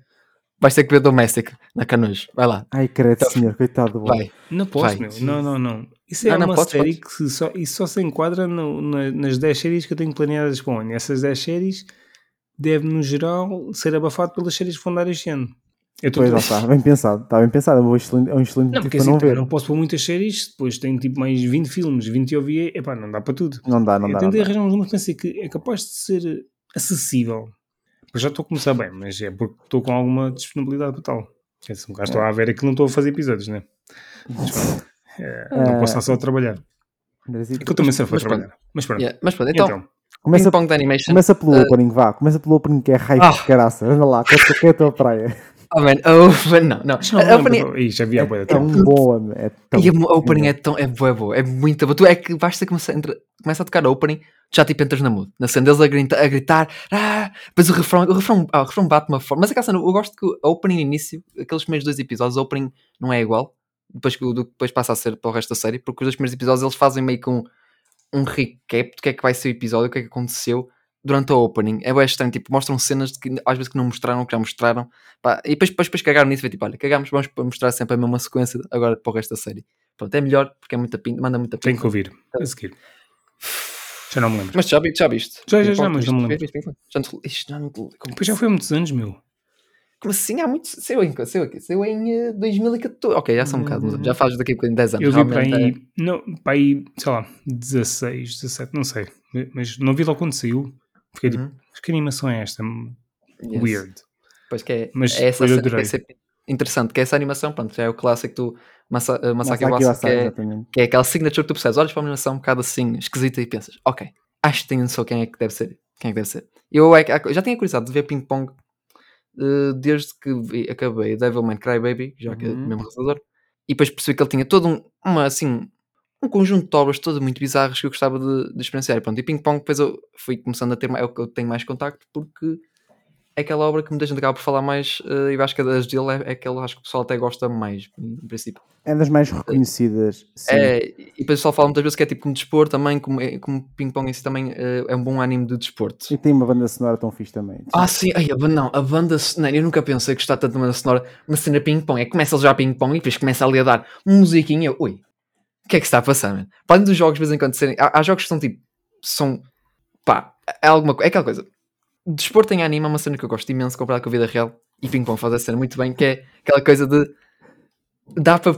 Vais ter que ver Domestic na Canojo. Vai lá. Ai, credo, senhor, coitado do bom. Vai. Não posso, Vai. meu. Não, não, não. Isso é Ah, não, uma podes, série podes. que só, isso só se enquadra no- na- nas 10 séries que eu tenho planeadas para o ano. Essas 10 séries deve, no geral, ser abafado pelas séries que vão dar este ano. Eu estou Pois lá está, bem pensado. Está bem pensado. É um excelente, é um excelente Não, motivo porque para assim, não ver. não posso pôr muitas séries, depois tenho tipo mais 20 filmes, 20 OVA, epá, não dá para tudo. Não dá, não eu dá. Não tentei arranjar uns números que pensei que é capaz de ser acessível. Pois já estou a começar bem, mas é porque estou com alguma disponibilidade para tal. É, se um gajo estou a ver é que não estou a fazer episódios, né? Mas, pronto, é, não posso estar só a trabalhar. É que eu também sei foi mas pronto. trabalhar. Mas pronto. Yeah, Mas pronto, então, Então, Começa, Ping Pong de Animation. começa pelo Uh, opening, vá. Começa pelo opening que é raiva Ah. de caraça. Anda lá, é- que é a tua praia. Oh, man, oh, não, não. não A opening, há boa É tão boa, é tão e a a opening é tão. É boa, boa. É muito boa. Tu é que basta começar a, entra- começa a tocar a opening, tu já tipo entras na mood. Na cena deles a gritar, a gritar ah, depois o refrão, o refrão, ah, o refrão bate uma forma. Mas aquela cena, eu gosto que a opening no início, aqueles primeiros dois episódios, a opening não é igual. Depois, que depois passa a ser para o resto da série, porque os dois primeiros episódios eles fazem meio que um, um recap do que é que vai ser o episódio, o que é que aconteceu durante a opening. É bem estranho, tipo, mostram cenas de que às vezes que não mostraram, que já mostraram. Pá, e depois, depois, depois cagaram nisso foi tipo, olha, cagamos, vamos mostrar sempre a mesma sequência agora para o resto da série. Pronto, é melhor porque é muita pinta, manda muita pinta. que ouvir. A seguir. Já não me lembro. Mas já, já viste? Já, já, já, mas não me lembro. Já não Isto já não Depois já foi há muitos anos, meu. como assim? Há muito. Saiu em, saiu aqui, saiu em eh, 2014. Ok, já são um bocado, mas já faz daqui a bocadinho 10 anos. Eu vi para realmente é- aí, não, para aí, sei lá, 16, 17, não sei. Mas não vi logo quando saiu. Fiquei tipo, Uhum. mas que animação é esta? Yes. Weird. Pois que é, Mas é essa cena que é sempre interessante, que é essa animação, pronto, já é o clássico do Masa, uh, Masaki que é, que é aquela signature que tu percebes, olhas para uma animação um bocado assim, esquisita e pensas, ok, acho que tenho noção quem é que deve ser, quem é que deve ser. Eu, é eu já tinha curiosidade de ver ping-pong eh, desde que vi- acabei Devilman Crybaby, já que é Uhum. mesmo realizador, e depois percebi que ele tinha todo um, uma, assim, um conjunto de obras todas muito bizarras que eu gostava de, de experienciar. E pronto, e Ping Pong depois eu fui começando a ter, mais- é o que eu tenho mais contacto, porque é aquela obra que muita gente acaba por falar mais, eh, e acho que a das dele é, é aquela acho que o pessoal até gosta mais, em princípio. É das mais reconhecidas. Sim. É, e depois o pessoal fala muitas vezes que é tipo como desporto também, como, é- como Ping Pong em si também eh, é um bom anime de desporto. E tem uma banda sonora tão fixe também. Ah, sim, ai, a não, a banda sonora, eu nunca pensei que gostar tanto de uma banda sonora, uma cena ping-pong, é que começa já a ping-pong e depois começa ali a dar musiquinha, ui, que é que se está a passar, mano? Para além dos jogos, de vez em quando, serem, há, há jogos que são tipo, são, pá, é alguma coisa, é aquela coisa, desporto em anime é uma cena que eu gosto imenso comparado com a vida real, e ping-pong faz a cena muito bem, que é aquela coisa de, dá para,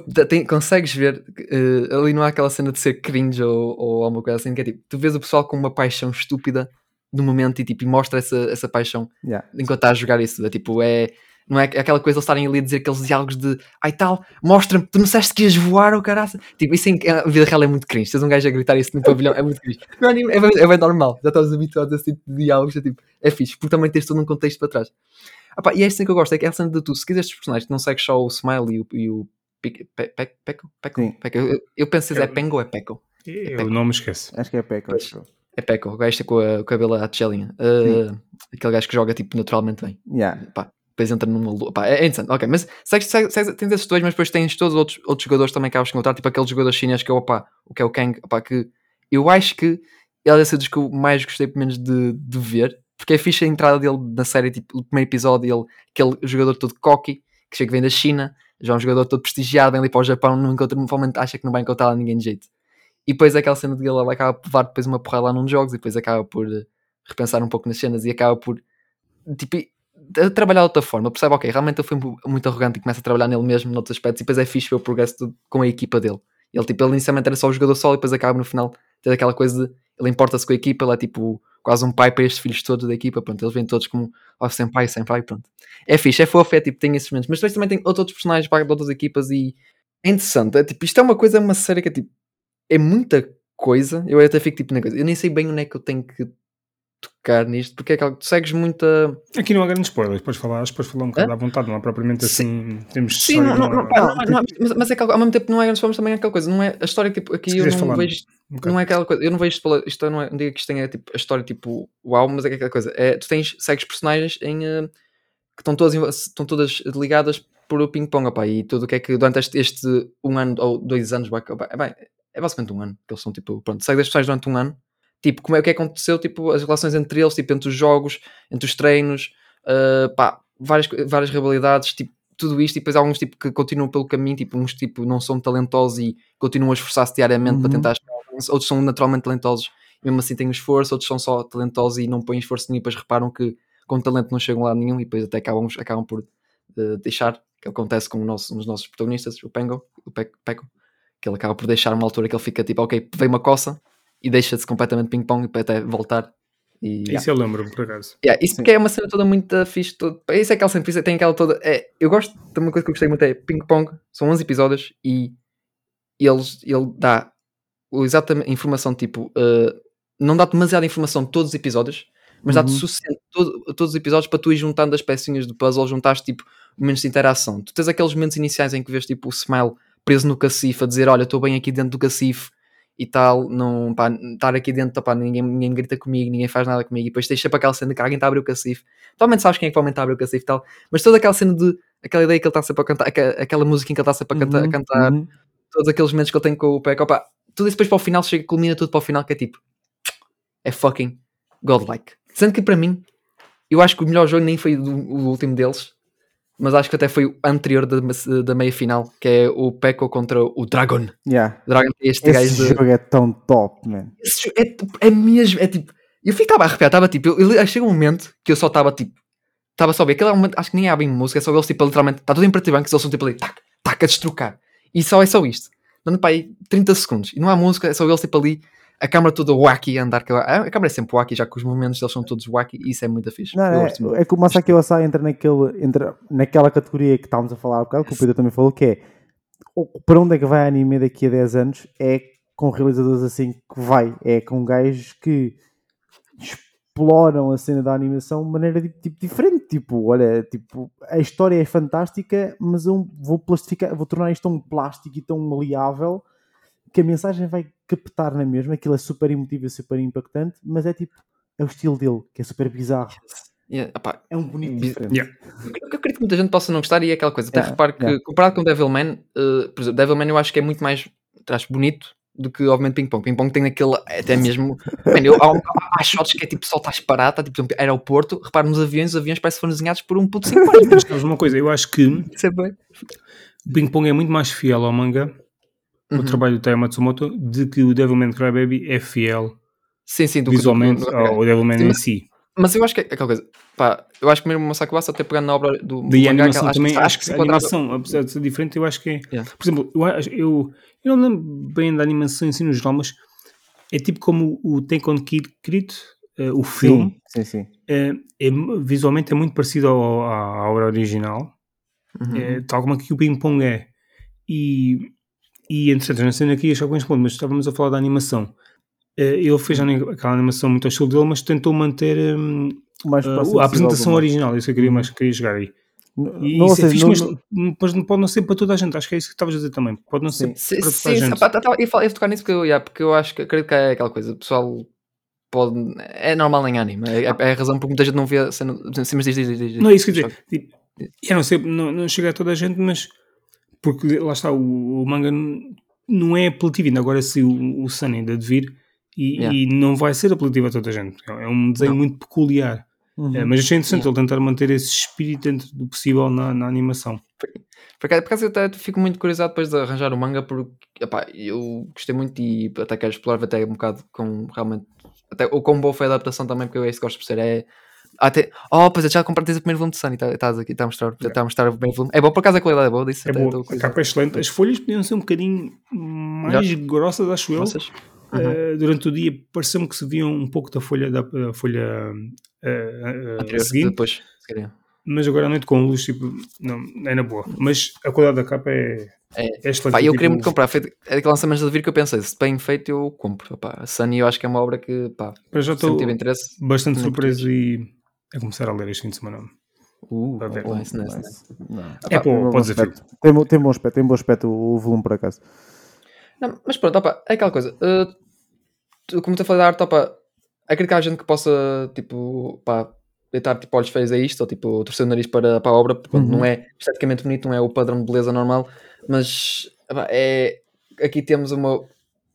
consegues ver, eh, ali não há aquela cena de ser cringe ou, ou alguma coisa assim, que é tipo, tu vês o pessoal com uma paixão estúpida no momento e tipo, e mostra essa, essa paixão Yeah. enquanto está a jogar isso. É tipo, é. Não é aquela coisa de eles estarem ali a dizer aqueles diálogos de ai tal, mostra-me, tu não disseste que ias voar ou caraça. Tipo, isso em a vida real é muito cringe. Tens um gajo a gritar isso no pavilhão, é muito cringe. No anime é, bem, é bem normal, já estás habituado a esse tipo de diálogos, é tipo, é fixe, porque também tens todo um contexto para trás. Ah, pá, e é assim que eu gosto, é que é a cena de tu, se quiseres estes personagens, não segues só o Smile e o, e o Peco? Peco? Eu, eu penso se é Pengo ou é Peco. Eu não me esqueço. Acho que é Peco. É Peco, o gajo com a- o cabelo à tigelinha. Uh, aquele gajo que joga tipo naturalmente bem. Yeah. Pá, depois entra numa é, é interessante. Ok, mas segues, segues- tens esses dois, mas depois tens todos os outros, outros jogadores também que acabas de encontrar, tipo aquele jogador chinês que é o, opá, o que é o Kang, opá, que eu acho que ele é dos que eu mais gostei, pelo menos, de, de ver, porque é fixe a entrada dele na série, tipo, o primeiro episódio, ele, aquele jogador todo cocky, que chega que vem da China, já é um jogador todo prestigiado, vem ali para o Japão, não encontra, provavelmente acha que não vai encontrar lá ninguém de jeito. E depois aquela cena de ele acaba por levar depois uma porrada lá num jogos e depois acaba por eh, repensar um pouco nas cenas e acaba por tipo, a trabalhar de outra forma, percebe, ok, realmente foi mu- muito arrogante e começa a trabalhar nele mesmo noutros aspectos e depois é fixe ver o progresso com a equipa dele. Ele, tipo, ele inicialmente era só o jogador solo e depois acaba no final ter aquela coisa de ele importa-se com a equipa, ele é tipo quase um pai para estes filhos todos da equipa, pronto, eles vêm todos como ó, sem pai, sem pai, pronto. É fixe, é fofo, é tipo, tem esses momentos, mas depois também tem outros, personagens de outras equipas e é interessante, é tipo, isto é uma coisa, uma série que é tipo, é muita coisa, eu até fico tipo na coisa, eu nem sei bem onde é que eu tenho que tocar nisto, porque é que tu segues muita Aqui não há grandes spoilers, podes falar, podes falar um bocado à vontade, não há propriamente Sim. assim. Temos Sim, não, não, não, Não, mas, mas é que ao mesmo tempo não é grandes formas também é aquela coisa, não é a história tipo, aqui Se eu não falar, vejo, não é aquela coisa, eu não vejo isto, não é, não digo que isto tenha tipo, a história tipo uau, mas é que é aquela coisa, é, tu tens, segues personagens em, eh, que estão todas, estão todas ligadas por o ping-pong, e tudo o que é que durante este, este um ano ou dois anos, vai, é, bem, é basicamente um ano, que eles são tipo, pronto, segues as personagens durante um ano, tipo, como é o que aconteceu, tipo, as relações entre eles, tipo, entre os jogos, entre os treinos, eh, pá, várias, várias rivalidades, tipo, tudo isto, e depois há alguns tipo, que continuam pelo caminho, tipo, uns tipo, não são talentosos e continuam a esforçar-se diariamente para Uhum. tentar chegar ao alcance. outros são naturalmente talentosos e mesmo assim têm esforço, outros são só talentosos e não põem esforço nenhum e depois reparam que com talento não chegam lá nenhum e depois até acabam, acabam por eh, deixar, que acontece com o nosso, um dos nossos protagonistas, o Pengo, o Pe- Peco, que ele acaba por deixar uma altura que ele fica tipo, ok, veio uma coça e deixa-se completamente ping-pong e para até voltar. E, yeah. Isso eu lembro-me, por acaso. Yeah, isso porque é uma cena toda muito fixe. Todo... Isso é aquela que tem aquela toda. É, eu gosto de uma coisa que eu gostei muito: é Ping Pong. São 11 episódios e eles, ele dá o exatamente informação tipo. uh, não dá demasiada informação de todos os episódios, mas dá-te Uhum. suficiente todo, todos os episódios para tu ir juntando as pecinhas do puzzle, juntares tipo momentos de interação. Tu tens aqueles momentos iniciais em que vês tipo o Smile preso no cacife a dizer: Olha, estou bem aqui dentro do cacife e tal, não, pá, estar aqui dentro, pá, ninguém, ninguém grita comigo, ninguém faz nada comigo, e depois tens sempre aquela cena que alguém está a abrir o cacife, totalmente sabes quem é que a abrir o cacife e tal, mas toda aquela cena de, aquela ideia que ele está sempre a cantar, aquela, aquela musiquinha que ele está sempre a cantar, a Uhum, cantar uhum. todos aqueles momentos que ele tem com o Peco, tudo isso depois para o final, chega, culmina tudo para o final, que é tipo, é fucking godlike. Sendo que para mim, eu acho que o melhor jogo nem foi o, o último deles, mas acho que até foi o anterior da, da meia final, que é o Peco contra o Dragon. Yeah. Dragon é este Esse gajo de... jogo é tão top, man. Esse jogo é, é mesmo, é tipo. Eu ficava arrepiado, estava tipo. Eu, eu, chega um momento que eu só estava tipo. Estava só a ver. Aquele é momento, acho que nem há bem música, é só eles tipo, literalmente. Está tudo em preto e branco, eles são tipo ali, tac, tac, a destrocar. E só é só isto. Dando para aí 30 segundos. E não há música, é só eles tipo ali, a câmera toda wacky a andar. A, a câmera é sempre wacky, já que os movimentos deles são todos wacky e isso é muito fixe. Não, é, é que o Masaki Osai entra, naquele, entra naquela categoria que estávamos a falar há bocado, que o Pedro também falou, que é para onde é que vai a anime daqui a 10 anos? É com realizadores assim que vai, é com gajos que exploram a cena da animação de maneira tipo, diferente. Tipo, olha, tipo, a história é fantástica, mas eu vou plastificar, vou tornar isto tão plástico e tão maleável que a mensagem vai captar na mesma. Aquilo é super emotivo e super impactante, mas é tipo, é o estilo dele, que é super bizarro. Yeah, opá, É um bonito diferente. Yeah. eu eu acredito que muita gente possa não gostar e é aquela coisa. Até Yeah, reparo que, yeah. comparado com Devilman, uh, por exemplo, Devilman eu acho que é muito mais acho, bonito do que, obviamente, Ping Pong. Ping Pong tem aquele, até mesmo. Man, eu, há, há shots que é tipo, só estás parado, está tipo, por exemplo, aeroporto, reparo nos aviões, os aviões parecem que foram desenhados por um puto de 5 anos. Uma coisa, eu acho que o é bem. Ping Pong é muito mais fiel ao manga, o Uhum. trabalho do Taya Matsumoto, de que o Devilman Crybaby é fiel Sim, sim, do que- que- visualmente do que- ao Devilman Sim, em si. Mas eu acho que é aquela coisa, pá, eu acho que mesmo o Masaki Uasa, até pegando na obra do, mangá, animação acho, também, que, acho que que se a animação, apesar de ser diferente, eu acho que é. Yeah. Por exemplo, eu, eu, eu não lembro bem da animação em si no geral, mas é tipo como o Take on Kid Kirito, eh, o filme, Sim, sim, sim. eh, é, visualmente é muito parecido ao, à, obra original, Uhum. eh, tal como aqui o Ping Pong é. E, e entretanto, na cena aqui, achava com este ponto, mas estávamos a falar da animação. Eh, ele fez ani- aquela animação muito ao estilo dele, mas tentou manter O mais a, próximo a apresentação original. Isso eu queria mais queria chegar aí. E não, isso é seja, fixe, não- mas não- depois não pode não ser para toda a gente. Acho que é isso que estavas a dizer também. Pode não ser Sim. Sim, para toda a sim, gente. pá, tá- tá- eu tocar nisso porque eu, yeah, porque eu acho que acredito que é aquela coisa, o pessoal pode. É normal em anime, é, é a razão porque muita gente não vê a cena. Sim, mas diz, diz, diz. Não é isso que eu dizer. Tipo, eu não sei, não, não chega a toda a gente, mas porque lá está, o, o manga não é apelativo. Ainda agora se o, o Sun ainda de vir e, Yeah. e não vai ser apelativo a toda a gente. É um desenho Não. muito peculiar. Uhum. É, mas achei interessante ele tentar manter esse espírito dentro do possível na, na animação. Por acaso, por acaso eu até fico muito curiosidade depois de arranjar o manga porque epá, eu gostei muito e até quero explorar até um bocado com realmente até o quão boa foi a adaptação também, porque eu é isso que gosto de perceber. É até, oh, pois é, já compraste o primeiro volume de Sunny, tá- estás aqui, está a mostrar, está a mostrar o primeiro volume. É bom por acaso a qualidade é boa, disse É até boa, a capa é excelente. As folhas podiam ser um bocadinho mais grossas, acho eu. Vocês? Uhum. Uh, durante o dia pareceu-me que se via um pouco da folha da da folha uh, uh, Anterior, seguinte, Depois, mas agora à noite com luz, tipo, não, é na boa. Mas a qualidade da capa é, É. é excelente. Pá, eu tipo, queria muito comprar, foi é daquele lançamento de vir que eu pensei, se bem feito eu compro. Pá, a Sunny eu acho que é uma obra que pá, já estou bastante surpreso e a começar a ler este fim de semana. Uh, Para ver. nice, nice, nice. Nice. Não. É Tem bom, bom pode dizer aspecto. Tem, bom- tem bom aspecto, tem bom aspecto o, o volume por acaso. Não, mas pronto, opa, é aquela coisa. uh, como tu a falar da arte, opa, acredito que há gente que possa, tipo, pá, deitar tipo, olhos feios a isto, ou tipo, torcer o nariz para, para a obra, porque Uhum. não é esteticamente bonito, não é o padrão de beleza normal, mas opá, é, aqui temos uma,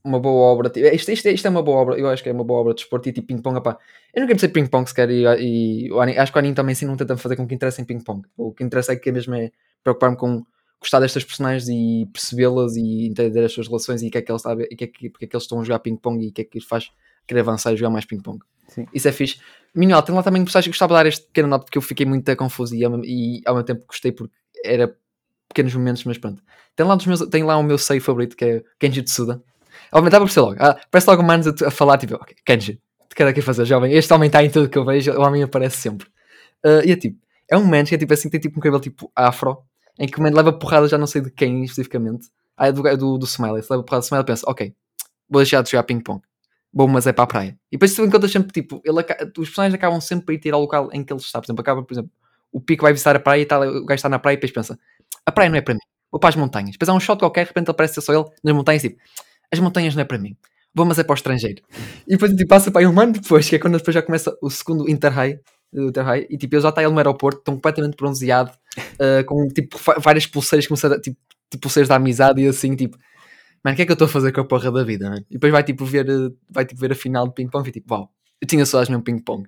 uma boa obra. tipo, Isto, isto, é- isto é uma boa obra, eu acho que é uma boa obra de esporte e tipo ping-pong. Eu não quero dizer ping-pong sequer, e, e o anime- acho que o anime também sim não tenta fazer com que interessa em ping-pong. O que interessa é que mesmo é preocupar-me com gostar destas personagens e percebê-las e entender as suas relações e o que é que eles sabem e que é que, porque é que eles estão a jogar ping-pong e o que é que faz querer avançar e jogar mais ping-pong. Isso é fixe. Minimal, tem lá também personagens que gostava de dar este pequeno nota porque eu fiquei muito confuso e, e ao mesmo tempo gostei porque era pequenos momentos, mas pronto. Tem lá, meus, tem lá o meu sei favorito que é Kenji Tsuda. Dá para perceber logo. Ah, parece logo o Manos a, a falar tipo, ok, Kenji, te quero aqui fazer, jovem. Este homem está em tudo que eu vejo, o homem aparece sempre. Ah, e é tipo, é um man que é tipo assim, tem tipo um cabelo tipo afro, em que o man leva porrada, já não sei de quem especificamente. Ah, é do, é do, do Smiley. Se leva porrada do Smiley, pensa, ok, vou deixar de jogar ping-pong. Bom, mas é para a praia. E depois tu encontras sempre, tipo, ele, os personagens acabam sempre por ir ter ao local em que ele está. Por exemplo, acaba, por exemplo, o Pico vai visitar a praia e tal, o gajo está na praia e depois pensa, a praia não é para mim, vou para as montanhas. Depois há um shot qualquer, de repente ele parece ser só ele nas montanhas, tipo, as montanhas não é para mim, vou, mas é para o estrangeiro. E depois tipo, passa para aí um ano depois, que é quando depois já começa o segundo Interhigh, o Interhigh e tipo, ele já está ele no aeroporto, tão completamente bronzeado, ah, com tipo várias pulseiras, a, tipo, tipo pulseiras da amizade e assim, tipo, mano, o que é que eu estou a fazer com a porra da vida, mano? E depois vai tipo ver, eh, vai tipo ver a final de ping-pong e tipo, uau, eu tinha saudades mesmo de ping-pong.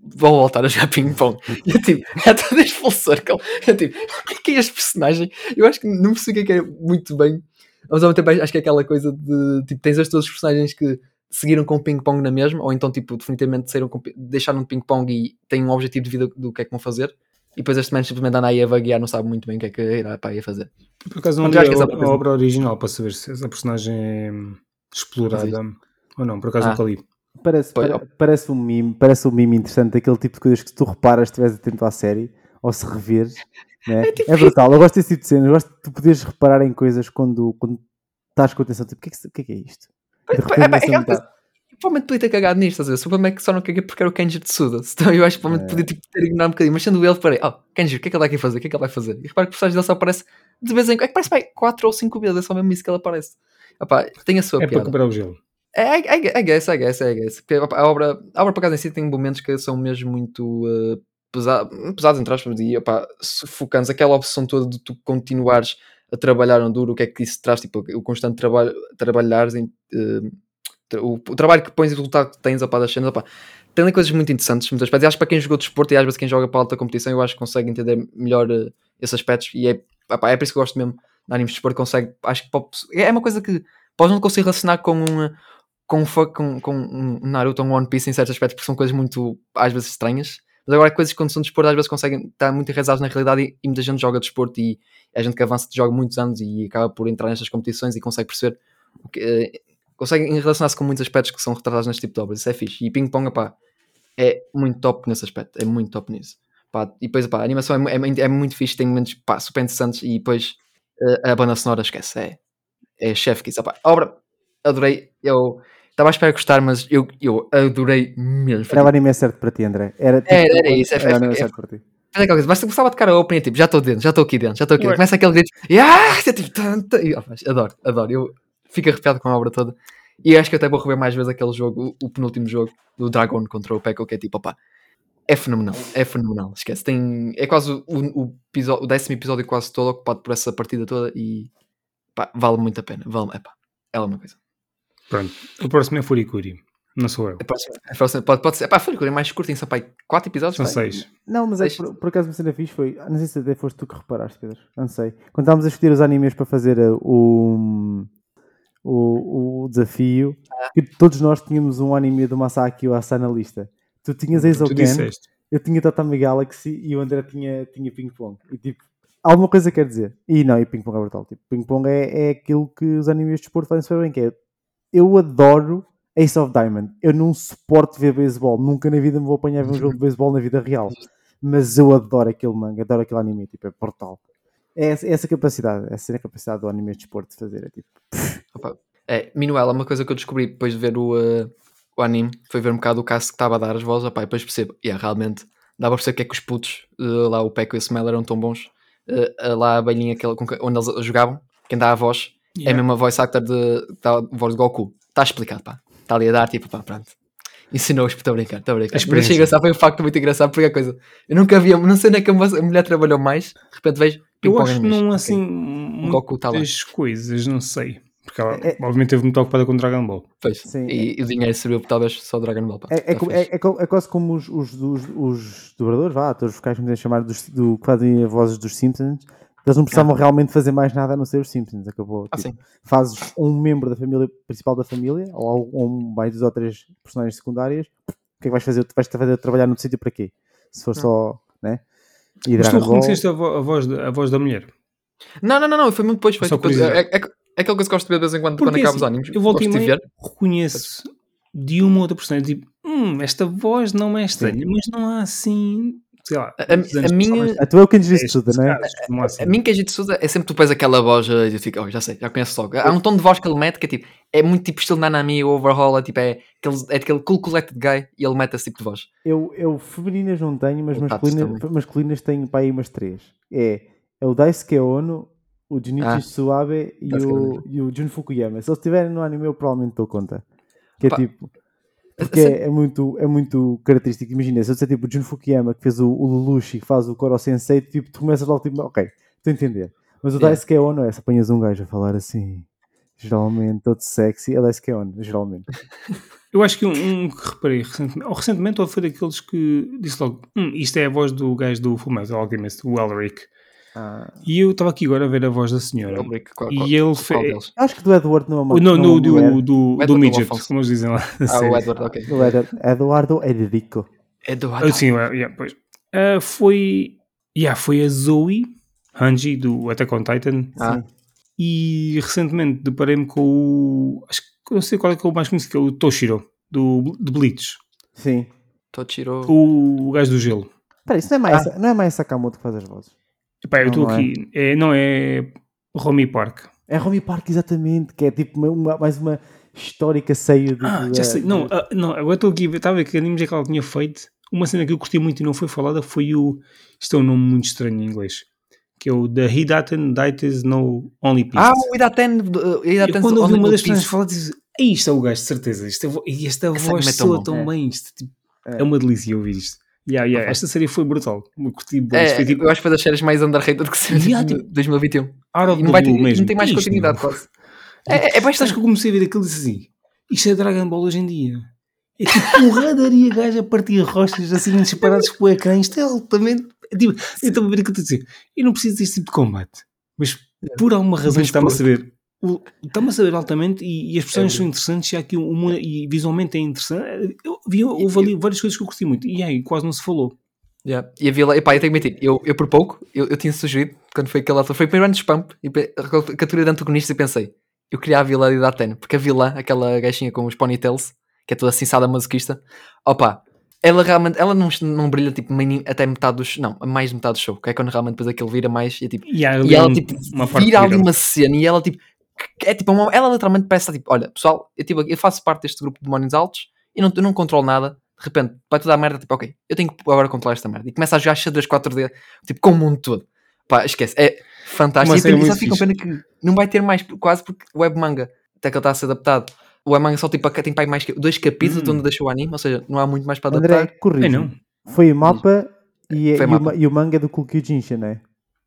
Vou voltar a jogar ping-pong. E eu tipo, é todo este full circle. Eu tipo, o que é que é este personagem? Eu acho que não percebi o que é que é muito bem, mas ao mesmo tempo acho que é aquela coisa de tipo, tens estes todos os personagens que seguiram com o ping-pong na mesma, ou então tipo, definitivamente saíram com, deixaram de ping-pong e têm um objetivo de vida do que é que vão fazer. E depois este man simplesmente anda aí a vaguear, não sabe muito bem o que é que irá para aí a fazer. Por acaso não li a, é a coisa- obra original para saber se essa personagem é explorada ou não. Por acaso Ah. nunca li. Parece, Pois, parece um meme, parece um meme interessante, aquele tipo de coisas que se tu reparas, estiveres atento à série, ou se reveres, né? é, brutal. Eu gosto desse tipo de cenas, eu gosto de tu poderes reparar em coisas quando, quando estás com atenção, tipo, o que é, que, é que é isto? De repente é, é aquela mudar. provavelmente podia ter cagado nisto, estás a ver? O problema é que só não caguei porque era o Kenji Tsuda. Então eu acho que provavelmente É. podia tipo, ter ignorado um bocadinho, mas sendo ele, parei, oh, Kenji, o que é que ele vai aqui fazer? O que é que ele vai fazer? E repara que o personagem dele só aparece de vez em quando, é que parece pai, 4 ou 5 vezes, é só mesmo isso que ele aparece. Opá, tem a sua É para piada. quebrar o gelo. É, I, I, I guess, I guess, I guess. Porque A obra, a obra, por acaso, em si tem momentos que são mesmo muito uh, pesa- pesados, entre aspas, e opá, sufocantes. Aquela opção toda de tu continuares a trabalhar no duro, o que é que isso traz, tipo, o constante trabalho, trabalhares em, uh, tra- o, o trabalho que pões e o resultado que tens, opá, das cenas, opá. Tem coisas muito interessantes, muitas aspectos. E acho que para quem jogou desporto e às vezes quem joga para alta competição, eu acho que consegue entender melhor uh, esses aspectos. E é, opá, é por isso que eu gosto mesmo de animes de desporto. Consegue, acho que pode- é uma coisa que podes não conseguir relacionar com um, com, com, com um Naruto ou um One Piece em certos aspectos, porque são coisas muito, às vezes, estranhas. Mas agora, coisas que quando são de desporto, às vezes conseguem estar muito enraizadas na realidade e, e muita gente joga desporto e é gente que avança de joga muitos anos e acaba por entrar nestas competições e consegue perceber o que, eh, consegue relacionar-se com muitos aspectos que são retratados neste tipo de obras. Isso é fixe. E Ping Pong, pá, é muito top nesse aspecto. É muito top nisso. Pá, e depois, pá, a animação é, é, é muito fixe, tem momentos pá, super interessantes e depois eh, a banda sonora, esquece, é, é chefe que isso. Pá, a obra, adorei. Eu estava à espera de gostar, mas eu, eu adorei mesmo. Foi Era o tipo, anime certo para ti, André. Era, tipo, Era, era isso, é- Era o anime é- certo para ti. Mas é aquela coisa, basta começar a tocar a e tipo, já estou dentro, já estou aqui dentro, já estou aqui dentro. Começa aquele grito, e ah, é tipo, tan, tan, e, oh, mas adoro, adoro. Eu fico arrepiado com a obra toda. E acho que até vou rever mais vezes aquele jogo, o, o penúltimo jogo do Dragon contra o Pekka, que é tipo, opá, é fenomenal, é fenomenal. Esquece, tem, é quase o, o, episódio, o décimo episódio quase todo ocupado por essa partida toda e pá, vale muito a pena. Vale, epá, ela é uma coisa. Pronto. O próximo é Furikuri. Não sou eu. A próxima, a próxima pode, pode ser, pá, foi é mais curtinho, só pá, quatro episódios. São pá, seis. Não, mas é por, por acaso uma cena fixe foi. Não sei se até foste tu que reparaste, Pedro. Não sei. Quando estávamos a escolher os animes para fazer uh, o, o, o desafio, Ah. que todos nós tínhamos um anime do Masaki Uasa na lista. Tu tinhas disseste. eu tinha Tatami Galaxy e o André tinha, tinha Ping Pong. E tipo, alguma coisa quer dizer. E não, e Ping Pong é brutal. Tipo, Ping Pong é, é aquilo que os animes de desporto fazem super bem, que é eu adoro Ace of Diamond. Eu não suporto ver beisebol. Nunca na vida me vou apanhar a ver um jogo de beisebol na vida real. Mas eu adoro aquele manga, adoro aquele anime, tipo, é brutal. É essa, é essa capacidade, essa é a capacidade do anime de desporto de fazer. É tipo, Opa, É, Minuela, uma coisa que eu descobri depois de ver o, uh, o anime foi ver um bocado o caso que estava a dar as vozes, opá, e depois percebo, yeah, realmente dá para perceber que é que os putos, uh, lá o Peco e o Smell eram tão bons, uh, lá a abelhinha aquela onde eles jogavam, quem dá a voz, é a Yeah. mesma voice actor de, da voz de Goku. Está explicado, pá. Está ali a dar, tipo, pá, pronto. Ensinou-os, estou a brincar, estou a brincar. A experiência. achei engraçado, foi um facto muito engraçado, porque a coisa, eu nunca via, não sei onde é que a moça- a mulher trabalhou mais, de repente vejo, Eu acho que não assim Goku tá lá. coisas, não sei. Porque ela É- obviamente esteve muito ocupada com Dragon Ball. Pois. Sim. E, e o dinheiro serviu talvez só Dragon Ball. Pá. É, é, é- é é quase como os, os, os, os dobradores, vá, atores vocais, como devem chamar, dos, do, que fazem vozes dos Simpsons. Eles não precisavam realmente fazer mais nada a não ser os Simpsons. Acabou. Ah, tipo, sim. fazes um membro da família principal da família, ou, um, mais duas ou três personagens secundárias. O que é que vais fazer? Vais fazer trabalhar no sítio para quê? Se for só, né? E Mas tu reconheceste a, vo- a voz da, a voz da mulher? Não, não, não, não, foi muito depois. Foi Só tipo, é, é, é, é aquela coisa que gosto de ver de vez em quando quando Porque acabo os assim, animes. eu volto e reconheço de uma ou outra personagem, tipo, hum, esta voz não é estranha, mas não há assim, sei lá, A- a- minha- A tua é o que não é? casos, não assim. A mim que a gente Souza é sempre tu pés aquela voz e eu fico, oh, já sei, já conheço logo. Há um tom de voz que ele mete que é tipo, é muito tipo estilo Nanami Overhaul, é tipo, é aquele, é aquele cool collected guy e ele mete esse tipo de voz. Eu, eu femininas não tenho, mas masculinas, masculinas tenho para aí umas três. É, é o Daisuke Ono, o Junichi Ah. Suabe e o, e o Jun Fukuyama. Se eles estiverem no anime, eu provavelmente dou conta. Que é Pá, tipo. Porque é, é muito, é muito característico. Imagina, se eu disser tipo o Jun Fukuyama que fez o, o Lelouch que faz o Koro Sensei, tipo, tu começas logo tipo, ok, estou a entender. Mas o Yeah. Daisuke Ono é se apanhas um gajo a falar assim, geralmente todo sexy, é Daisuke Ono, geralmente. Eu acho que um, um que reparei recentemente, ou recentemente, ou foi daqueles que disse logo, hum, isto é a voz do gajo do Fullmetal Alchemist, o Elric. Ah, E eu estava aqui agora a ver a voz da senhora. Elric, qual- E qual- ele qual fez. deles? acho que do Edward não é uma Não, não é no, do, do, do, Edward ou Midget, como eles dizem lá. Ah, série. o Edward, ok. Do Ed- Eduardo Edrico. Eduardo. Ah, sim, é, yeah, pois. Ah, foi, yeah, foi a Zoe Hanji do Attack on Titan. Ah, E recentemente deparei-me com o. Acho que não sei qual é que é o mais conhecido, que é o Toshiro, do, de Bleach. Sim. Toshiro. O, o gajo do gelo. Espera, isso não é mais, não é mais Sakamoto que faz as vozes. Epá, eu estou não é. aqui. É, não é Romy Park. É Romy Park, exatamente, que é tipo uma, uma- mais uma histórica saiu de. Ah, já sei. de- Não, ah, não agora estou aqui. Estava a ver que animes é que ela tinha feito. Uma cena que eu curti muito e não foi falada foi o. Isto é um nome muito estranho em inglês. Que é o The Hidaten Daites No Only Piece. Ah, o Idaten. uh, eu Idaten quando ouvi uma das pessoas falar, disse: isto é o gajo, de certeza. Isto é e esta Essa voz é tão soa tão É. bem. Isto, tipo, É. é. uma delícia ouvir isto. Yeah, yeah, esta série foi brutal. Eu curti bem. É, tipo eu acho que foi das séries mais underrated que se Yeah, tipo, 2021. out of E não, vai ter, mesmo. não tem mais Isto, continuidade quase. É, é, é bastante. que eu comecei a ver aquilo e disse assim: Isto é Dragon Ball hoje em dia. É tipo porradaria gajo a partir rochas assim disparados com o ecrã. Isto é altamente. é Tipo, eu estava a ver aquilo e dizer: Eu não preciso deste tipo de combate. Mas por alguma razão está-me a saber. O- Está-me a saber altamente e, e as personagens É. são interessantes. E, aqui um, mundo- e visualmente é interessante. Eu, vi, houve ali várias coisas que eu curti muito. E aí quase não se falou. Yeah. E a Vila, epá, eu tenho que mentir, eu, eu por pouco, eu, eu tinha sugerido, quando foi aquele foi o primeiro ano de spam, e captura de antagonistas e pensei, eu queria a Vila de Daten, porque a Vila, aquela gaixinha com os ponytails, que é toda cinçada masoquista, opa, ela realmente, ela não, não brilha tipo até metade dos, não, a mais de metade do show, que é quando realmente depois aquilo vira mais, e é tipo, E, e ela tipo uma vira ali uma cena e ela tipo é tipo uma, ela literalmente parece tipo olha pessoal eu, tipo, eu faço parte deste grupo de demónios altos e não, eu não controlo nada de repente vai tudo à merda tipo ok eu tenho que agora controlar esta merda e começa a jogar xadrez 4D tipo com o mundo todo pá esquece é fantástico Uma e tenho, só muito fico com pena que não vai ter mais quase porque o web manga até que ele está a ser adaptado o web manga só tipo, tem para mais dois capítulos de Hum. onde deixou o anime ou seja não há muito mais para adaptar André, corrija. Ai, não. Foi o mapa e, Foi e, mapa. O, e o manga é do Kukyu Jinshin, né?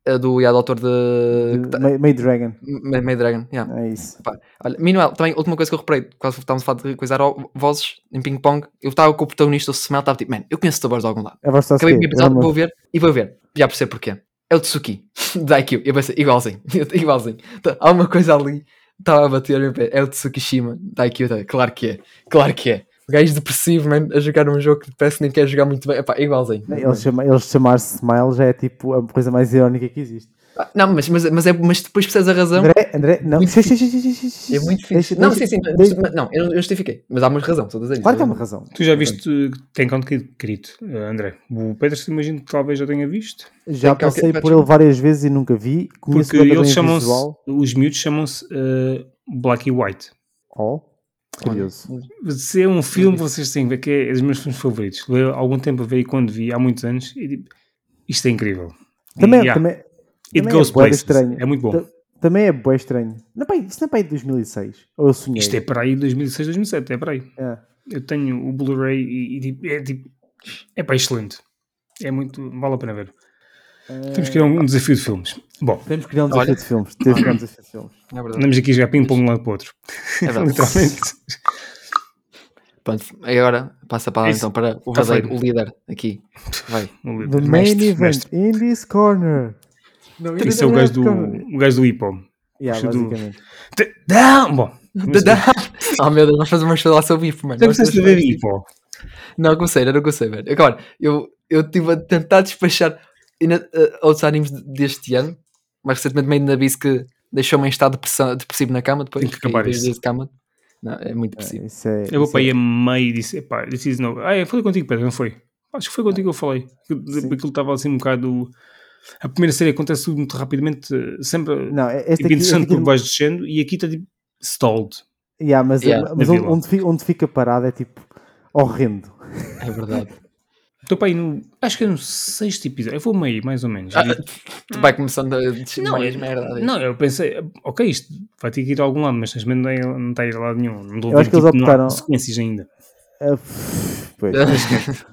A do, e a do autor de, De May May Dragon. Ma- May Dragon yeah. É isso. Pá, olha, Manuel, também, última coisa que eu reparei, quase estávamos a falar de coisar vozes em ping-pong, eu estava com o protagonista, o Smell, estava tipo, man, eu conheço esta voz de algum lado. É a voz de Acabei o episódio, vou ver e vou ver. Já percebo porquê. É o Tsuki, da IQ. Eu pensei, igualzinho, igualzinho. Tá, Há uma coisa ali, estava a bater no meu pé. É o Tsukishima, da IQ. Tá, claro que é, claro que é. O gajo depressivo, man, a jogar um jogo que parece que nem quer jogar muito bem. Epá, igualzinho. Eles, chama, eles chamar-se Smile já é tipo a coisa mais irónica que existe. Ah, Não, mas, mas, mas, é, mas depois precisas a razão. André, André, não. Muito xixi, xixi, xixi, É muito deixa- fixe. Não, deixa- sim, sim. deixa- mas- Não, eu justifiquei. Mas há uma razão, estou a dizer isso. Claro que há uma razão. Tu já viste, tem conta que querido, André. O Pedro, imagino que talvez já tenha visto. Já Tem passei por ele várias vezes e nunca vi. Conheço Porque eles chamam-se, os miúdos chamam-se eh, Black e White. Oh, curioso. Se é um filme, vocês têm que ver que é dos meus filmes favoritos. Há algum tempo a ver e quando vi, há muitos anos, e tipo, isto é incrível. Também, E, yeah, também, it também goes é places. estranho. É muito bom. Ta- também é bué estranho. Não, pá, isso não é para aí de 2006. Ou eu sonhei. Isto é para aí 2006, 2007, é para aí. É. Eu tenho o Blu-ray e, e, tipo, é tipo, é para excelente. É muito, vale a pena ver. Temos que a um desafio de filmes. Bom, Temos que criar um desafio Olha. de filmes. Temos que criar um desafio de filmes. É verdade. andamos aqui a jogar ping-pong de um lado para o outro. É. Literalmente. Pronto, agora passa a palavra então para o Tá o líder aqui. Vai. O The líder. main Mestre, event mestre. in this corner. Não, Isso é o gajo do, o gajo do Hippo. Yeah, Acho do- basicamente. T- Não! Bom, oh meu Deus, nós fazemos uma história lá sobre isso, mano. temos- ver Hippo. Não comecei, não comecei, velho. Agora, eu eu estive a tentar despachar ainda, eh, outros animes de- deste ano, mas recentemente meio na bis que deixou-me em estado depressivo na cama depois. Tem que acabar isso. de cama. Não, é muito É, depressivo. isso é, Eu vou para aí é- a meio e disse: epá, this is no. Ah, eu falei contigo, Pedro, não foi? Acho que foi contigo que eu falei. Aquilo estava assim um bocado. A primeira série acontece tudo muito rapidamente, sempre Não, é- este tipo, aqui, este interessante aqui porque vais descendo e aqui está tipo stalled. Yeah, mas Yeah, mas onde, onde fica parado é tipo horrendo. É verdade. Estou para aí no. Acho que é no sexto episódio. Eu vou meio, mais ou menos. Ah, tu vai começando a descer Não, mais é- merda. Não, eu pensei, ok, isto vai ter que ir a algum lado, mas neste momento não, é- não está a ir a lado nenhum. Não estou a Eu ver acho que eles tipo, não há optaram- consequências ainda. Ah, pois.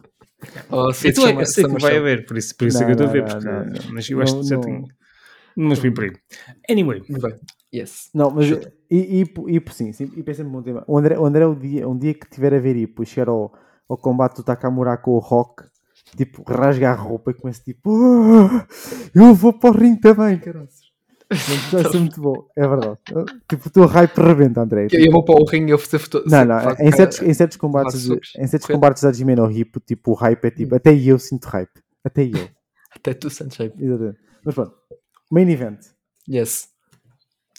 Oh, se Então, chama- eu sei que vai haver, por isso, por isso é que eu Não, estou a ver. não, porque- não, não. Mas eu acho Não, que já não. tenho. Mas bem por aí. Anyway, Muito bem. Yes. Não, mas Chuta. e, e, e, sim, sim, e pensei num bom tema. O André, o André um, dia, um dia que tiver a ver e depois chegar ao, ao combate do Takamura com o Rock, tipo, rasga a roupa e começa tipo, "Ah, eu vou para o ringue também, caralho. Vai ser muito bom, é verdade. Tipo, o teu hype rebenta, André. Eu, eu vou para o ringue e eu fazer foto. Não, não, faço em certos, em certos combates, de, em certos combates da Jimmy no Hippo, tipo, o hype é tipo, até eu sinto hype. Até eu. Até tu, Sanchei. Exatamente. Mas pronto, main event. Yes.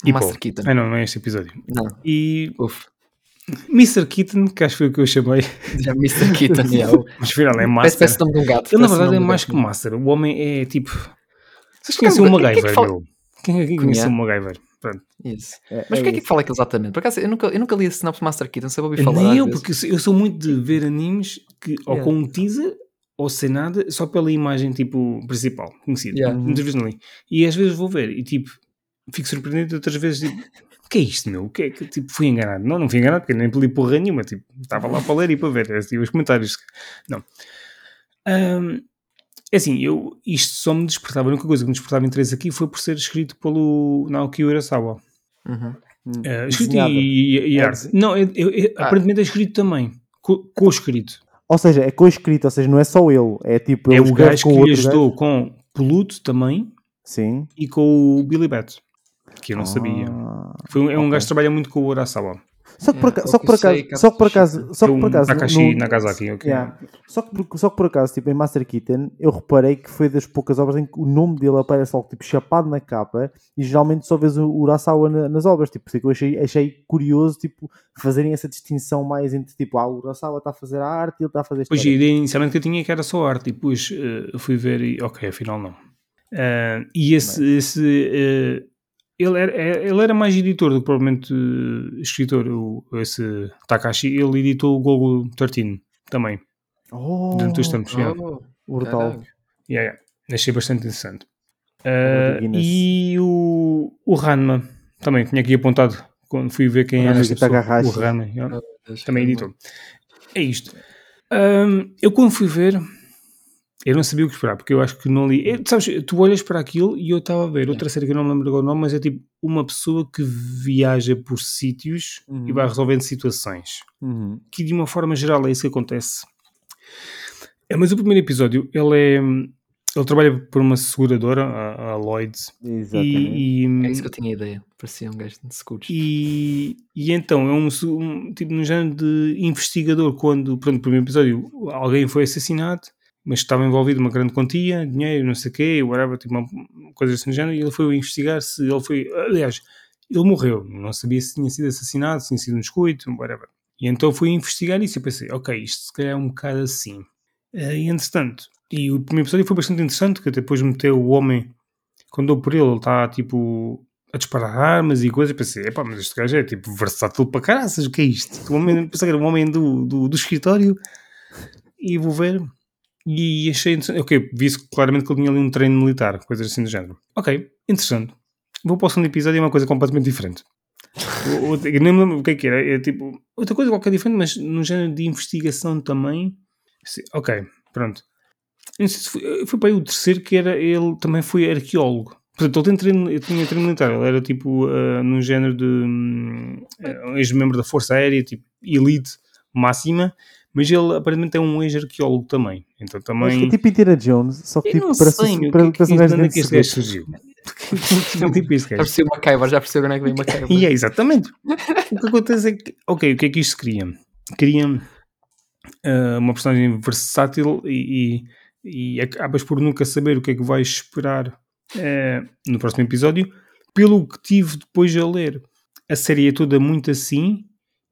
E Master. Keaton. Ah, não, não é este episódio. Não, E uf. Mr. Keaton, que acho que foi o que eu chamei, Já Mr. Yeah. o- mas afinal é Parece, Master. parece o nome de um gato. Ele na parece verdade é um mais gato. que Master. O homem é tipo. Vocês Quem- conhecem o quem MacGyver, que fala- meu? Quem aqui conhece Conhece. o MacGyver? Pronto. Isso. É- Mas é o que é que fala aquilo exatamente? Por acaso, eu nunca, eu nunca li a sinopse Master Key, não sei ouvir falar. Nem eu, vezes. porque eu sou muito de ver animes que ou Yeah. com um teaser ou sem nada, só pela imagem tipo principal, conhecida. Yeah. Muitas vezes não li. E às vezes vou ver e tipo, fico surpreendido, outras vezes tipo, que é isto, meu? O que é que tipo, fui enganado? Não, não fui enganado porque nem li porra nenhuma, tipo, estava lá para ler e para ver assim, os comentários. Não. Ahm, é assim, eu, isto só me despertava, a única coisa que me despertava interesse aqui foi por ser escrito pelo Naoki Urasawa. Uhum. Hum. É, escrito Desenhado. e, e- É arte. Não, é- é- é- Ah. aparentemente é escrito também. Co- Co-escrito. Ou seja, é co-escrito, ou seja, não é só ele, é tipo, é o gajo que ajudou gajo. com Pluto também Sim. e com o Billy Bat. Que eu não sabia. Ah. Foi um, é um ok. gajo que trabalha muito com o Urasawa. Só que por, Yeah, só que sei, acaso, só que por acaso, só Que é por um acaso, Takashi no- Nagasaki. Yeah. Só, que por, só que por acaso, tipo, em Master Keaton, eu reparei que foi das poucas obras em que o nome dele aparece logo, tipo, chapado na capa, e geralmente só vês o Urasawa na- nas obras, tipo, por isso é que eu achei, achei curioso, tipo, fazerem essa distinção mais entre, tipo, ah, o Urasawa está a fazer a arte e ele está a fazer Pois a ideia inicialmente que eu tinha é que era só arte e depois eh, fui ver e ok, afinal não. Ah, e esse, esse eh, ele, era, é- ele era mais editor do que provavelmente eh, escritor, o, esse Takashi. Ele editou o Gogo 13 também, Oh, durante os tempos. yeah. Oh, brutal. caralho. Yeah, yeah. Achei bastante interessante. Ah, Guinness. e o, o Ranma também tinha aqui apontado quando fui ver quem era Ranma esta pessoa. O Ranma, yeah. Deixa também editor. É isto. Ahm, eu quando fui ver, eu não sabia o que esperar, porque eu acho que não li. É, sabes, tu olhas para aquilo e eu estava a ver outra série que eu não me lembro agora o nome, mas é tipo uma pessoa que viaja por sítios e Uhum. vai resolvendo situações. Uhum. Que de uma forma geral é isso que acontece. É, mas o primeiro episódio, ele é. Ele trabalha por uma seguradora, a, a Lloyds, Exatamente. e, e- É isso que eu tinha ideia. Parecia um gajo de seguros. e, e então é um, um tipo no género de investigador quando, pronto, no primeiro episódio alguém foi assassinado, mas estava envolvido uma grande quantia, dinheiro, não sei o quê, whatever, tipo uma coisa assim do género, e ele foi investigar se ele foi, aliás, ele morreu, não sabia se tinha sido assassinado, se tinha sido um descuido, whatever. E então fui investigar isso e eu pensei, ok, isto se calhar é um bocado assim. Eh, E entretanto, e o primeiro episódio foi bastante interessante, que depois meteu o homem, quando dou por ele, ele está tipo a disparar armas e coisas, eu pensei, epá, mas este gajo é tipo versátil para caraças, o que é isto? O homem, pensei que era um homem do, do, do escritório e vou ver. E achei interessante, ok, vi claramente que ele tinha ali um treino militar, coisas assim do género. Ok, interessante. Vou para o segundo episódio e é uma coisa completamente diferente. O- o- Eu nem me lembro o que é que era, é tipo outra coisa qualquer diferente, mas no género de investigação também. Ok, pronto. Eu não sei se foi, foi para aí o terceiro que era, ele também foi arqueólogo. Portanto, ele treino, ele tinha treino militar, ele era tipo uh, no género de hum, eh, um ex-membro da Força Aérea, tipo elite máxima, mas ele aparentemente é um ex-arqueólogo também. Então Acho que também. é tipo Indiana Jones, só que tipo, parece, sei, meu, parece, que, que, é este gajo surgiu? tipo este Já gajo. percebeu MacGyver, já percebeu onde é que vem MacGyver. E é exatamente. o que acontece é que, ok, o que é que isto cria? Cria ah, uma personagem versátil e, e, e acabas por nunca saber o que é que vais esperar eh, no próximo episódio, pelo que tive depois a ler. A série é toda muito assim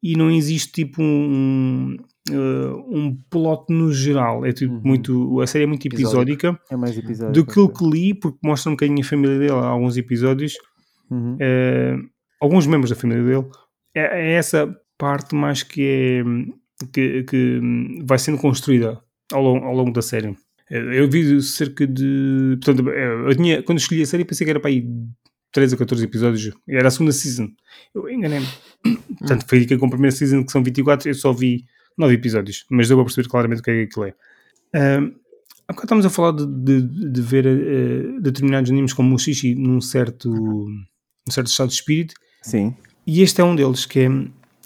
e não existe tipo um, uh, um plot no geral. É tipo Uhum. muito. A série é muito episódica. É mais episódio. Do que eu que li, porque mostra um bocadinho a família dele, há alguns episódios, Uhum. eh, alguns membros da família dele, é, é essa parte mais que é que, que hum, vai sendo construída ao longo, ao longo da série. Eh, Eu vi cerca de. Portanto, eu tinha, quando escolhi a série, pensei que era para aí 13 a 14 episódios. Era a segunda season. Eu enganei-me. Portanto, foi que com a primeira season, que são 24, eu só vi 9 episódios. Mas deu para perceber claramente o que é que aquilo é. Um, há bocado estamos a falar de, de, de ver eh, determinados animes como o Shishi num certo, num certo estado de espírito. Sim. E este é um deles, que é.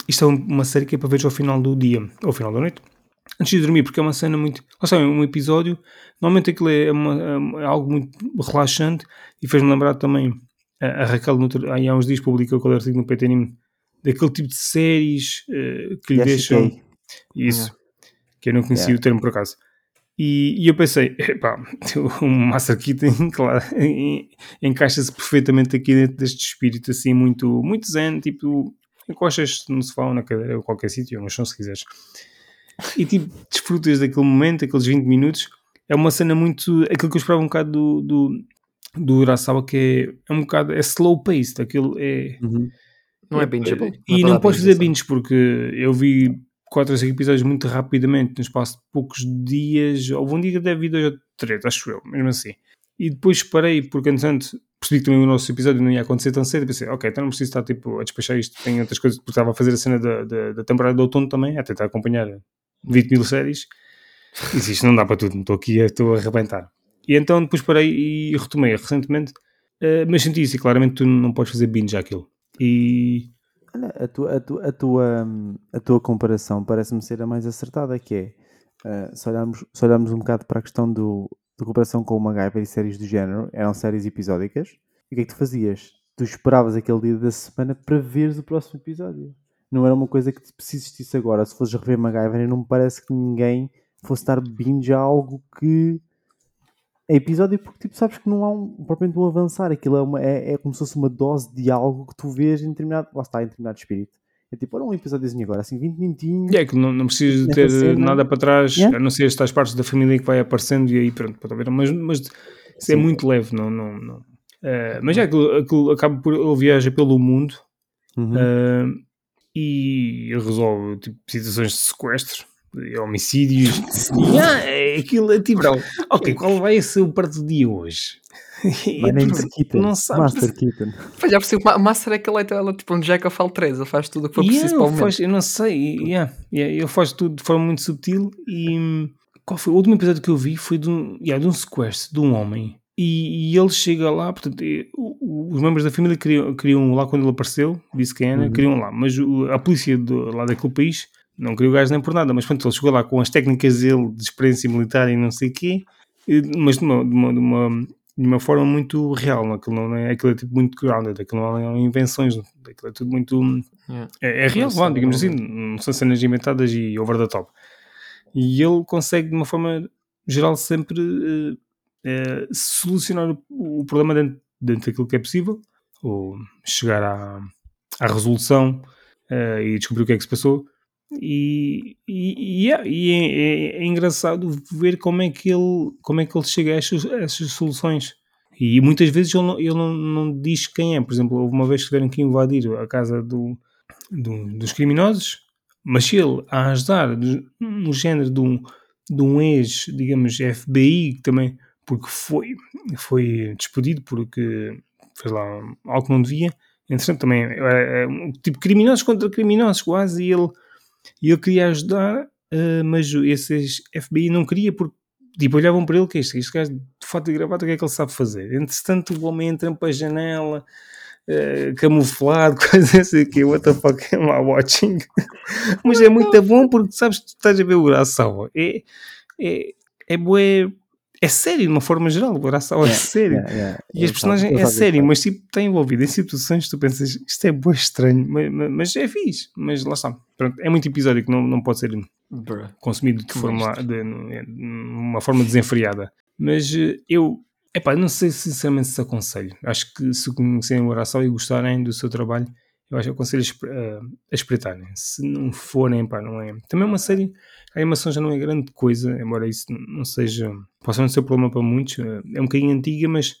Isto é uma série que é para ver ao final do dia, ou ao final da noite, antes de dormir, porque é uma cena muito. Ou seja, um episódio. Normalmente aquilo é, uma- é algo muito relaxante e fez-me lembrar também. A, a Raquel, há uns dias, publicou aquele artigo no PT Anime daquele tipo de séries eh, que lhe deixam. Isso, que eu não conhecia Yeah. o termo por acaso. E, e eu pensei, epá, o Master Keaton, claro, en- encaixa-se perfeitamente aqui dentro deste espírito assim muito, muito zen, tipo, encostas no sofá ou na cadeira ou qualquer sítio, no chão se quiseres. E tipo, desfrutas daquele momento, aqueles 20 minutos. É uma cena muito. aquilo que eu esperava um bocado do, do, do Urasawa que é, é um bocado, é slow paced, aquilo é... Uhum. Não é bingeable. E é não para podes fazer binge, binge porque eu vi 4 ou 5 episódios muito rapidamente, no espaço de poucos dias. Houve um dia que deve vir 2 ou 3, acho eu, mesmo assim. E depois parei, porque entretanto percebi que também o nosso episódio não ia acontecer tão cedo. Pensei, ok, então não preciso estar tipo, a despachar isto. Tenho outras coisas, porque estava a fazer a cena da, da, da temporada de outono também, a tentar acompanhar 20 mil séries. E disse, isto não dá para tudo, estou aqui, estou a arrebentar. E então depois parei e retomei recentemente. eh, mas senti isso, e claramente tu não podes fazer binge àquilo. E Olha, a tua, a tua, a tua, a tua comparação parece-me ser a mais acertada, que é, ah, se, olharmos, se olharmos um bocado para a questão do, de comparação com o MacGyver e séries do género, eram séries episódicas, e o que é que tu fazias? Tu esperavas aquele dia da semana para veres o próximo episódio. Não era uma coisa que se existisse agora. Se fores rever MacGyver, não me parece que ninguém fosse dar binge a algo que é episódio porque tipo, sabes que não há um, propriamente um avançar. Aquilo é, uma, é, é como se fosse uma dose de algo que tu vês em determinado. Lá está, em determinado espírito. É tipo, olha um episódiozinho agora, assim, 20 minutinhos. É que não, não precisas de ter cena- nada para trás, Yeah. a não ser estas partes da família que vai aparecendo e aí pronto, pode haver. Mas, mas isso é Sim. muito leve, não. não, não. Eh, mas é aquilo, aquilo acaba por. Ele viaja pelo mundo Uhum. eh, e resolve tipo, situações de sequestro, homicídios. e ah, é aquilo é tipo, Bro, ok, qual vai ser o prato do dia hoje? Master Keaton. não sabes. Master Keaton. Pois já percebi que o Master é aquele é ela, tipo um Jack of all trades, ele faz tudo o que for Yeah, preciso para o momento. faz, eu não sei, e- yeah, yeah, ele faz tudo de forma muito subtil e hum, qual foi? O último episódio que eu vi foi de um, yeah, de um sequestro de um homem e, e ele chega lá, portanto, e, o- o- os membros da família queriam, queriam lá quando ele apareceu, disse quem era, Uhum. queriam lá, mas o- a polícia do, lá daquele país não queria o gajo nem por nada, mas pronto, ele chegou lá com as técnicas dele de experiência militar e não sei o quê, mas de uma, de uma, de uma, de uma forma muito real, não, aquilo não é, aquilo é tipo muito grounded, aquilo não é invenções, aquilo é tudo muito Yeah. é, é real, Não digamos assim, não são cenas inventadas e over the top. E ele consegue, de uma forma geral, sempre eh, eh, solucionar o, o problema dentro, dentro daquilo que é possível, ou chegar à, à resolução eh, e descobrir o que é que se passou. E, e, e é, e é- é- é engraçado ver como é que ele, como é que ele chega a essas, a essas soluções. E muitas vezes ele, não, ele não, não diz quem é. Por exemplo, houve uma vez que tiveram que invadir a casa do, do- dos criminosos, mas ele a ajudar no género de um, de um ex, digamos, FBI, também, porque foi, foi despedido porque fez lá algo que não devia, entretanto também é, é um tipo criminosos contra criminosos quase, e ele, e ele queria ajudar, eh, mas esses FBI não queria porque tipo, olhavam para ele que este, este gajo de fato e gravata, o que é que ele sabe fazer? Entretanto o homem entra para a janela, eh, camuflado, coisa assim, que what the fuck am I watching? Mas é muito bom porque sabes que tu estás a ver o Urasawa. É, é, é bué, é sério de uma forma geral, o Urasawa é sério. Yeah, yeah. E as Ele personagens é sério, isso. mas tipo, está envolvido em situações que tu pensas, isto é bué estranho, mas, mas- é fixe, mas lá está. Pronto, é muito episódio que não, não pode ser Bruh. consumido de forma, de, uma forma desenfreada. Mas eh, eu, epá, não sei sinceramente se aconselho. Acho que se conhecerem o Araçal e gostarem do seu trabalho, eu acho que aconselho a, a, a espreitarem. Se não forem, pá, não é. Também é uma série, a animação já não é grande coisa, embora isso não seja, possa não ser problema para muitos. eh, É um bocadinho antiga, mas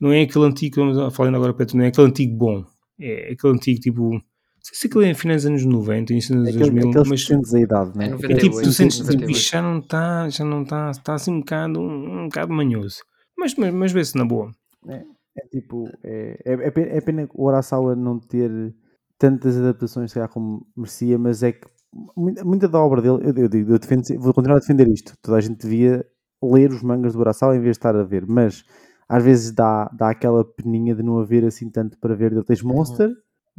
não é aquele antigo, que vamos falando agora, Pedro, não é aquele antigo bom. É aquele antigo tipo. Não sei se aquilo é em finais dos anos 90, início dos Aquele- 2000, Aqueles mas sentes a idade, né? É é 98, tipo, tu sentes tipo, 98. isto já não está, já não está, está assim um bocado, um, um bocado manhoso. Mas, mas, mas vê-se na boa. É tipo, é, é, é pena, é pena o Urasawa não ter tantas adaptações, se calhar, como merecia, mas é que muita, da obra dele, eu, eu eu defendo, vou continuar a defender isto. Toda a gente devia ler os mangas do Urasawa em vez de estar a ver, mas às vezes dá, dá aquela peninha de não haver assim tanto para ver. Ele tens Monster,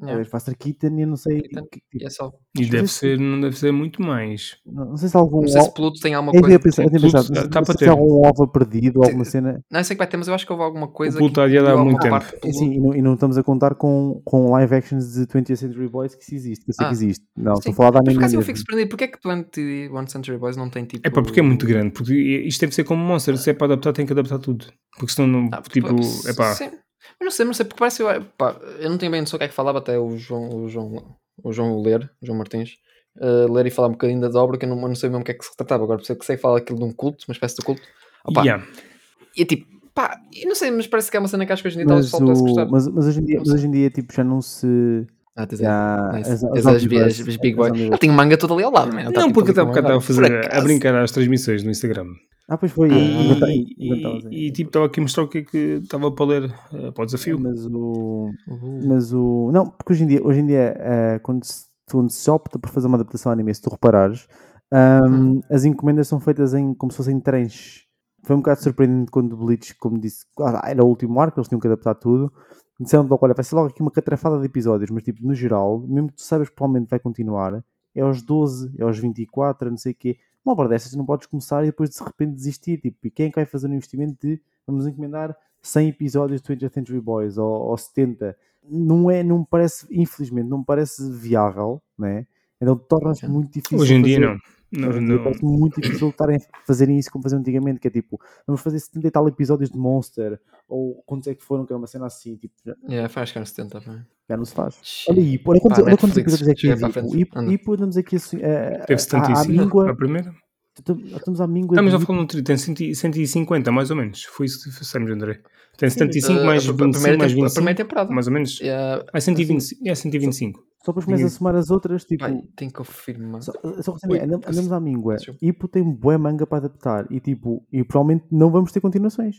Yeah. Buster Keaton e eu não sei. Keaton. que- E é só. E deve que ser, não deve ser muito mais. Não, não sei se algum. Não sei se o- Pluto tem alguma É que eu coisa. ia pensar, eu tinha Pluto pensado, não não se ter. algum ovo perdido, alguma cena. Não sei que vai ter, mas eu acho que houve alguma coisa. Pluto que há de dar incluiu muito tempo. parte E, sim, e, não, e não estamos a contar com, com live actions de 20th Century Boys que isso existe, que eu sei Ah, que existe. Não, Sim. estou a falar da Mas por anime acaso eu fico surpreendido. Porquê é que 21 Century Boys não tem tipo. É pá, porque é muito grande. Porque isto deve ser como Monster. Se é para adaptar, tem que adaptar tudo. Porque senão, não, Ah, tipo, é pá. Sim. Mas não sei, não sei, porque parece. Eu, pá, eu não tenho bem noção o que é que falava até o João, o João, o João ler, o João Martins, uh, ler e falar um bocadinho da obra, que eu não, eu não sei mesmo o que é que se tratava. Agora percebo que sei que fala aquilo de um culto, uma espécie de culto. Opa, Yeah. E é tipo, Pá, eu não sei, mas parece que é uma cena que acho que hoje em dia Mas, pudesse o, gostar. mas, mas hoje em dia, mas hoje em dia tipo, já não se. Ah, tens Já, aí. as, as as, as, as Big Boy. omniverse- Ele tem um manga todo ali ao lado, man. Tá Não, tipo porque até com bocado um estava a fazer, por a brincar às transmissões no Instagram. Ah, pois foi. Ah. E, e, e, tipo, estava aqui a mostrar o que é que estava para ler eh, para o desafio. Mas o. Uh, Mas o. Não, porque hoje em dia, hoje em dia eh, quando, se, quando se opta por fazer uma adaptação anime, se tu reparares, ahm, Hum. as encomendas são feitas em, como se fossem tranches. Foi um bocado surpreendente quando o Bleach, como disse, ah, era o último arco, eles tinham que adaptar tudo. Disseram logo, olha, vai ser logo aqui uma catrafada de episódios, mas tipo, no geral, mesmo que tu saibas que provavelmente vai continuar, é aos 12, é aos 24, é não sei o quê. Uma obra dessas tu não podes começar e depois de repente desistir. Tipo, e quem é que vai fazer um investimento de vamos encomendar 100 episódios de 20th Century Boys ou, ou 70? Não é, não me parece, infelizmente, não me parece viável, né? Então torna-se muito difícil. Hoje em dia fazer- não. Não, Hoje em dia parece muito difícil estarem a fazerem isso como faziam antigamente, que é tipo, vamos fazer 70 e tal episódios de Monster, ou quantos é que foram, que era uma cena assim, tipo, já, yeah, faz que é uns 70 pá. já não se faz. Olha aí, olha quantos, Pá, olha quantos Netflix, episódios é que tens, a Ipo. andamos aqui assim, a, Teve a, à 75 míngua, a primeira. estamos à míngua Estamos de a falar no tri- tem 100 150 mais ou menos. Foi isso que dissemos, André. Tem 75 Uh, mais a 25 primeira mais tempo- a 25. primeira temporada. Mais ou menos. Yeah, Ah, 125. É 125. Só depois começas a somar as outras, tipo, pai, tem que confirmar. Só, só que, Ui, assim, andamos, andamos à míngua. Ipo tem bué manga para adaptar e tipo, e provavelmente não vamos ter continuações.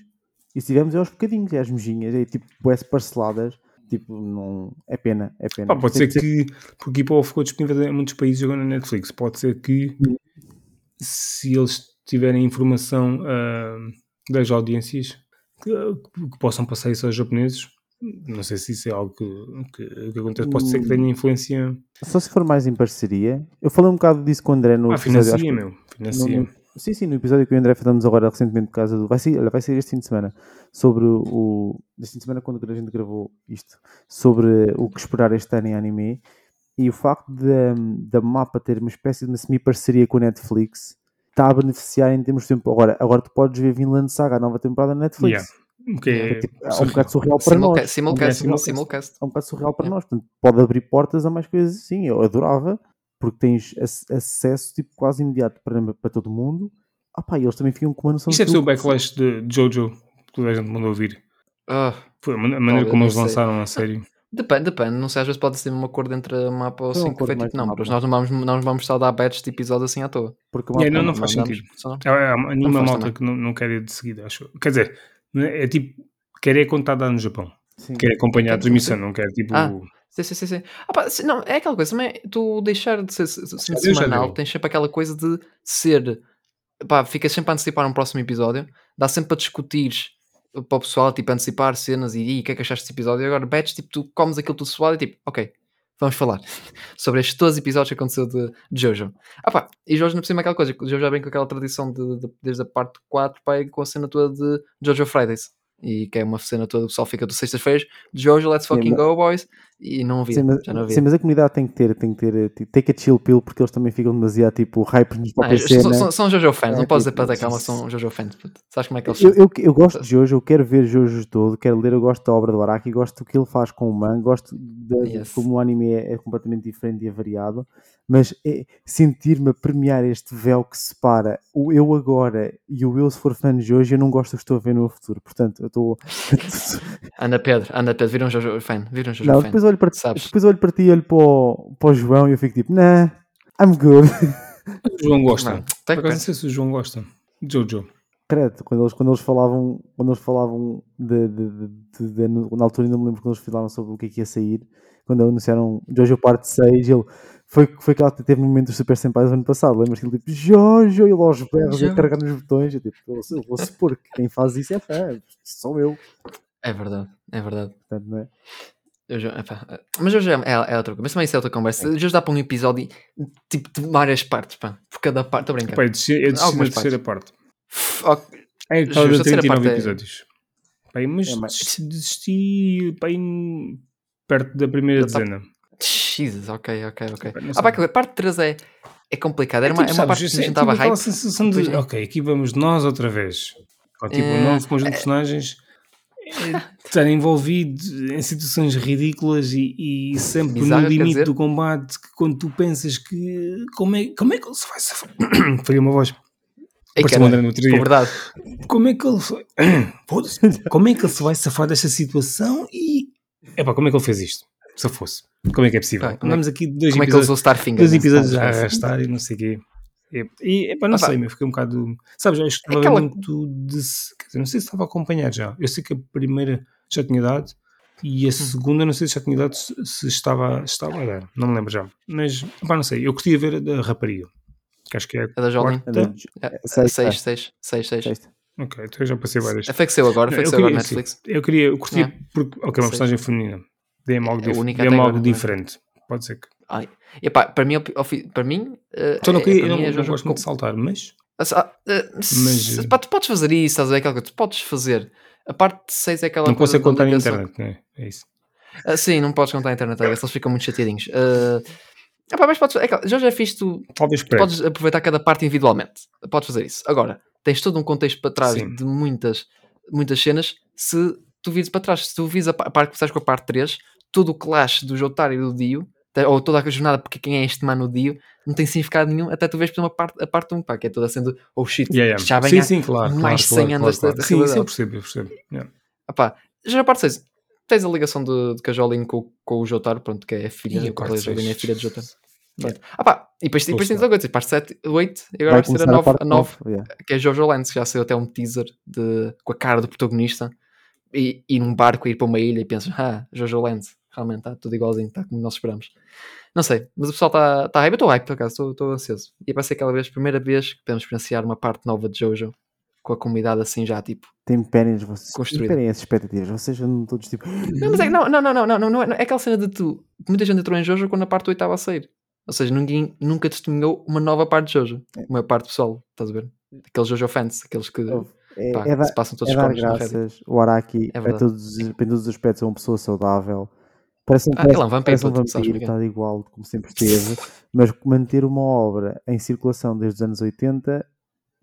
E se tivermos é aos bocadinhos, é às mejinhas, é tipo bué parceladas. Tipo, não. É pena, é pena. Pá, pode ser que, porque Hippo ficou disponível em muitos países agora na Netflix, pode ser que Hum. se eles tiverem informação ah, das audiências que, que possam passar isso aos japoneses, não sei se isso é algo que, que, que acontece, pode ser que tenha influência. Só se for mais em parceria. Eu falei um bocado disso com o André no Ah, episódio. financia, que- meu, financia. no- sim, sim, no episódio que o André fizemos agora recentemente por causa do. Vai olha, vai ser este fim de semana. Sobre o. este fim de semana quando a gente gravou isto. Sobre o que esperar este ano em anime. E o facto da, da mapa ter uma espécie de uma semi-parceria com a Netflix está a beneficiar em termos de tempo. Agora, agora tu podes ver Vinland Saga, a nova temporada da Netflix. Yeah. Que é, É, tipo, é um bocado surreal para Simulca- nós. Simulcast, simulcast. simulcast. É um bocado surreal para Yeah. nós. Portanto, pode abrir portas a mais coisas assim. Eu adorava, porque tens ac- acesso tipo, quase imediato para, para todo mundo. Ah pá, e eles também ficam com uma noção Isto deve ser o backlash de Jojo, que toda a gente mandou ouvir. Ah, Foi a man- a maneira como eles sei. lançaram a série. Depende, depende. Não sei, às vezes pode ser um acordo entre a mapa ou assim que foi tipo, não, mas mapa. nós não vamos, não vamos só dar batches de episódios assim à toa. Porque Yeah, não, mapa- não faz sentido. só. É, é, anima Não a faz malta também. que não, não quer ir de seguida, acho. Quer dizer, é, é tipo, quer é contada no Japão. Sim. Quer acompanhar a transmissão, não quer tipo. Ah. Sim, sim, sim, sim. Ah, pá, não, é aquela coisa, também tu deixar de ser já semanal, tens sempre aquela coisa de ser, pá, ficas sempre a antecipar um próximo episódio, dá sempre para discutir para o pessoal, tipo, antecipar cenas e, "Ih, o que é que achaste deste episódio? E agora, batch, tipo, tu comes aquilo tudo suado e tipo, ok, vamos falar sobre estes 12 episódios que aconteceu de, de Jojo. Ah pá, e Jojo não precisa aquela coisa, o Jojo já vem com aquela tradição de, de- desde a parte 4, pá, com a cena toda de Jojo Fridays. E que é uma cena toda, o pessoal fica do sextas-feiras, Jojo, let's fucking mas- go, boys. E não havia, Sim, mas, já não havia. sim, mas a comunidade tem que ter, tem que ter, eh, tipo, take a chill pill, porque eles também ficam demasiado tipo hype nos Não, são, cena. são, são Jojo fans, É, não podes dizer tipo, para calma, sim, são Jojo fans. Sabes como é que eles Eu, são? eu, eu gosto de Jojo, eu quero ver Jojo todo, quero ler, eu gosto da obra do Araki, gosto do que ele faz com o manga, gosto de, Yes. como o anime é, é completamente diferente e variado, mas é sentir-me a premiar este véu que separa o eu agora e o eu se for fã de Jojo, eu não gosto do que estou a ver no futuro, portanto, eu estou... Ana Pedro, Ana Pedro, viram Jojo fan, viram Jojo não, fan. Depois olho, para, sabes? depois olho para ti e olho para o, para o João e eu fico tipo, nah, I'm good. O João gosta. Não, acaso não sei se o João gosta. Jojo. Credo, quando eles, quando eles falavam, quando eles falavam de, de, de, de- na altura ainda me lembro quando eles falavam sobre o que é que ia sair, quando anunciaram Jojo Parte 6, ele foi, foi que ela teve no momento dos Super Senpais do ano passado, lembras que ele tipo Jojo, e ele aos berros a carregar nos botões, eu, tipo, eu, eu vou supor que quem faz isso é fã, sou eu, É verdade, é verdade. portanto, não é? Jojo, epá, eh, mas Jojo é, é, é outra coisa, mas também isso é outra conversa. Jojo dá para um episódio tipo de várias partes, pá, por cada parte, estou a brincar. Pai, eu desci eu desci na terceira parte. F- ok, É, Justo, estava a a terceira 39 parte é- episódios. Pai, mas É, mas- desisti- desisti pai, em- perto da primeira Eu tava- dezena. Jesus, ok, ok, ok. Ah, pá, aquela parte 3 é, é complicada. Era uma, tipo, é uma sabes, parte que a é gente tipo hype. sensação de, é- ok, aqui vamos nós outra vez. Com, tipo, É, um novo conjunto de personagens estar envolvido em situações ridículas e, e sempre Bizarras, no limite dizer? do combate que quando tu pensas que como é, como é que ele se vai safar falhou uma voz Ei, André no verdade. Como é que ele. Como é que ele se vai safar desta situação e. Epá, como é que ele fez isto? Se fosse. Como é que é possível? Pá, como é- Andamos aqui dois Como é que ele episódios, usou Starfinger? dois episódios a arrastar e não sei o quê. E, e epá, não Ah, pá. sei, meu, fiquei um bocado. Sabes, acho que estava Aquela- muito de. Quer dizer, não sei se estava a acompanhar já. Eu sei que a primeira já tinha dado e Hum. a segunda não sei se já tinha dado, se, estava, estava a dar. Não me lembro já. Mas, epá, não sei. Eu curtia ver a da rapariga. Que acho que é a A da Jolene? É, Seis, Seis, é. seis, seis, seis. Ok, então eu já passei várias. Afexeu agora, Não, eu afexeu agora Netflix. sim, eu queria, eu curtia É. porque, ok, uma Sei. personagem feminina. Dê-me algo, É dif- até algo agora, é? diferente. Pode ser que. Ai. Epá, para mim, para mim, eh, Então não é- queria, para eu não, é não gosto muito de saltar, mas. Ah, eh, se- Mas, eh, pá, tu podes fazer isso, estás a ver aquela coisa, tu podes fazer. A parte de 6 é aquela Não coisa é contar na internet, não é? É isso. Ah, sim, não podes contar na internet, eles ficam muito chateadinhos. Ah, epá, mas podes, é já já fiz tu, Talvez tu podes aproveitar cada parte individualmente. Podes fazer isso. Agora, tens todo um contexto para trás Sim. de muitas, muitas cenas. Se tu vires para trás, se tu vires a pa- a parte que estás com a parte 3, todo o clash do Jotaro e do Dio, ou toda a jornada, porque quem é este mano Dio, não tem significado nenhum, até tu vês por uma parte, a parte 1, pá, que é toda sendo, oh shit, Yeah, yeah. já vem sim, sim, claro. mais claro, de 100 claro, anos claro, claro. Sim, isso eu percebo, eu percebo. Yeah. Epá, já a parte 6, tens a ligação de, de Cajolin com, com o Jotaro, pronto, que é a filha, E a o parte Jolin é a filha de Jotaro. Pronto. Ah pá, e depois, depois tens a coisa, parte 7, 8, e agora Vai vai ser a começar a 9, parte a 9 nove, yeah. que é Jojo Lance, já saiu até um teaser de, com a cara do protagonista e, e num barco ir para uma ilha e pensas, ah, Jojo Lance, realmente está tudo igualzinho, está como nós esperamos. Não sei, mas o pessoal está tá hype, eu estou hype por acaso, estou- ansioso. E vai ser aquela vez, primeira vez que podemos experienciar uma parte nova de Jojo com a comunidade assim já tipo. Tem pênis, vocês Construído. esperem as expectativas. Vocês andam todos tipo. Não, mas é, que não, não, não, não, não, não, não, é, não é aquela cena de tu. Muita gente entrou em Jojo quando a parte 8 estava a sair. Ou seja, ninguém nunca testemunhou uma nova parte de Jojo, uma parte pessoal, estás a ver? Aqueles Jojo fans, aqueles que, É, pá, é, dar- se passam todos é os graças. O Araki, É é todos, em todos os aspectos, é uma pessoa saudável. Parece um, Ah, parece, é parece um vampiro, é é? está igual como sempre esteve. mas manter uma obra em circulação desde os anos 80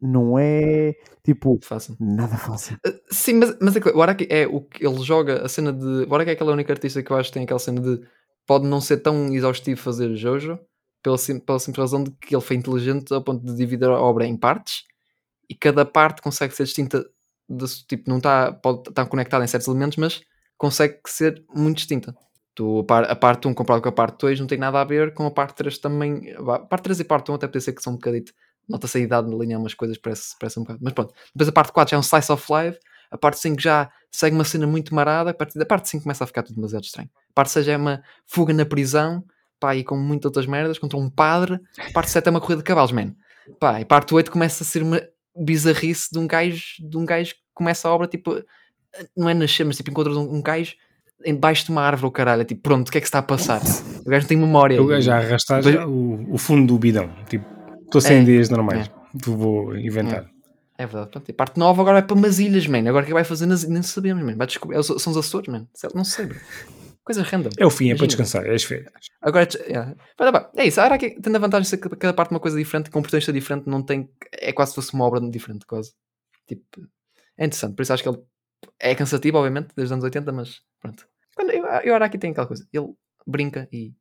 não é tipo Fácil. nada fácil. Uh, Sim, mas, mas é que o Araki é o que ele joga a cena de. O Araki é aquela única artista que eu acho que tem aquela cena de pode não ser tão exaustivo fazer Jojo pela, sim, pela simples razão de que ele foi inteligente ao ponto de dividir a obra em partes e cada parte consegue ser distinta. De, tipo, não está estar conectada em certos elementos, mas consegue ser muito distinta. Tu, a, par- a parte 1 comparado com a parte 2 não tem nada a ver com a parte 3 também. A parte 3 e a parte 1 até pode ser que são um bocadito. Nota-se a idade na linha, umas coisas parece, parece um bocado. Mas pronto. Depois a parte 4 já é um slice of life. A parte 5 já segue uma cena muito marada. A partir da parte 5 começa a ficar tudo demasiado estranho. A parte 6 já é uma fuga na prisão. Pá, e com muitas outras merdas. Contra um padre. A parte 7 é uma corrida de cavalos, man. Pá, e a parte 8 começa a ser uma bizarrice de um gajo, de um gajo que começa a obra tipo. Não é nascer, mas tipo encontras um, um gajo embaixo de uma árvore, o caralho. É tipo, pronto, o que é que se está a passar? O gajo não tem memória. Eu já arrastar Depois- o, o fundo do bidão. Tipo, estou sem É, dias normais. Vou inventar. É verdade. Pronto. E parte nova agora vai para umas ilhas, man. Agora o que é que vai fazer nas Nem sabemos, man. Vai descobrir. é São os Açores, man. Não sei, bro. Coisa random. É o fim, é para Imagina. descansar, é as férias. Agora, é, pá, é isso. A Araki tendo a vantagem de ser cada cada parte uma coisa diferente, com um protagonista diferente, não tem. É quase se fosse uma obra diferente, quase. Tipo, é interessante. Por isso acho que ele é cansativo, obviamente, desde os anos 80, mas pronto. Quando, eu, eu Araki tem aquela coisa. Ele brinca e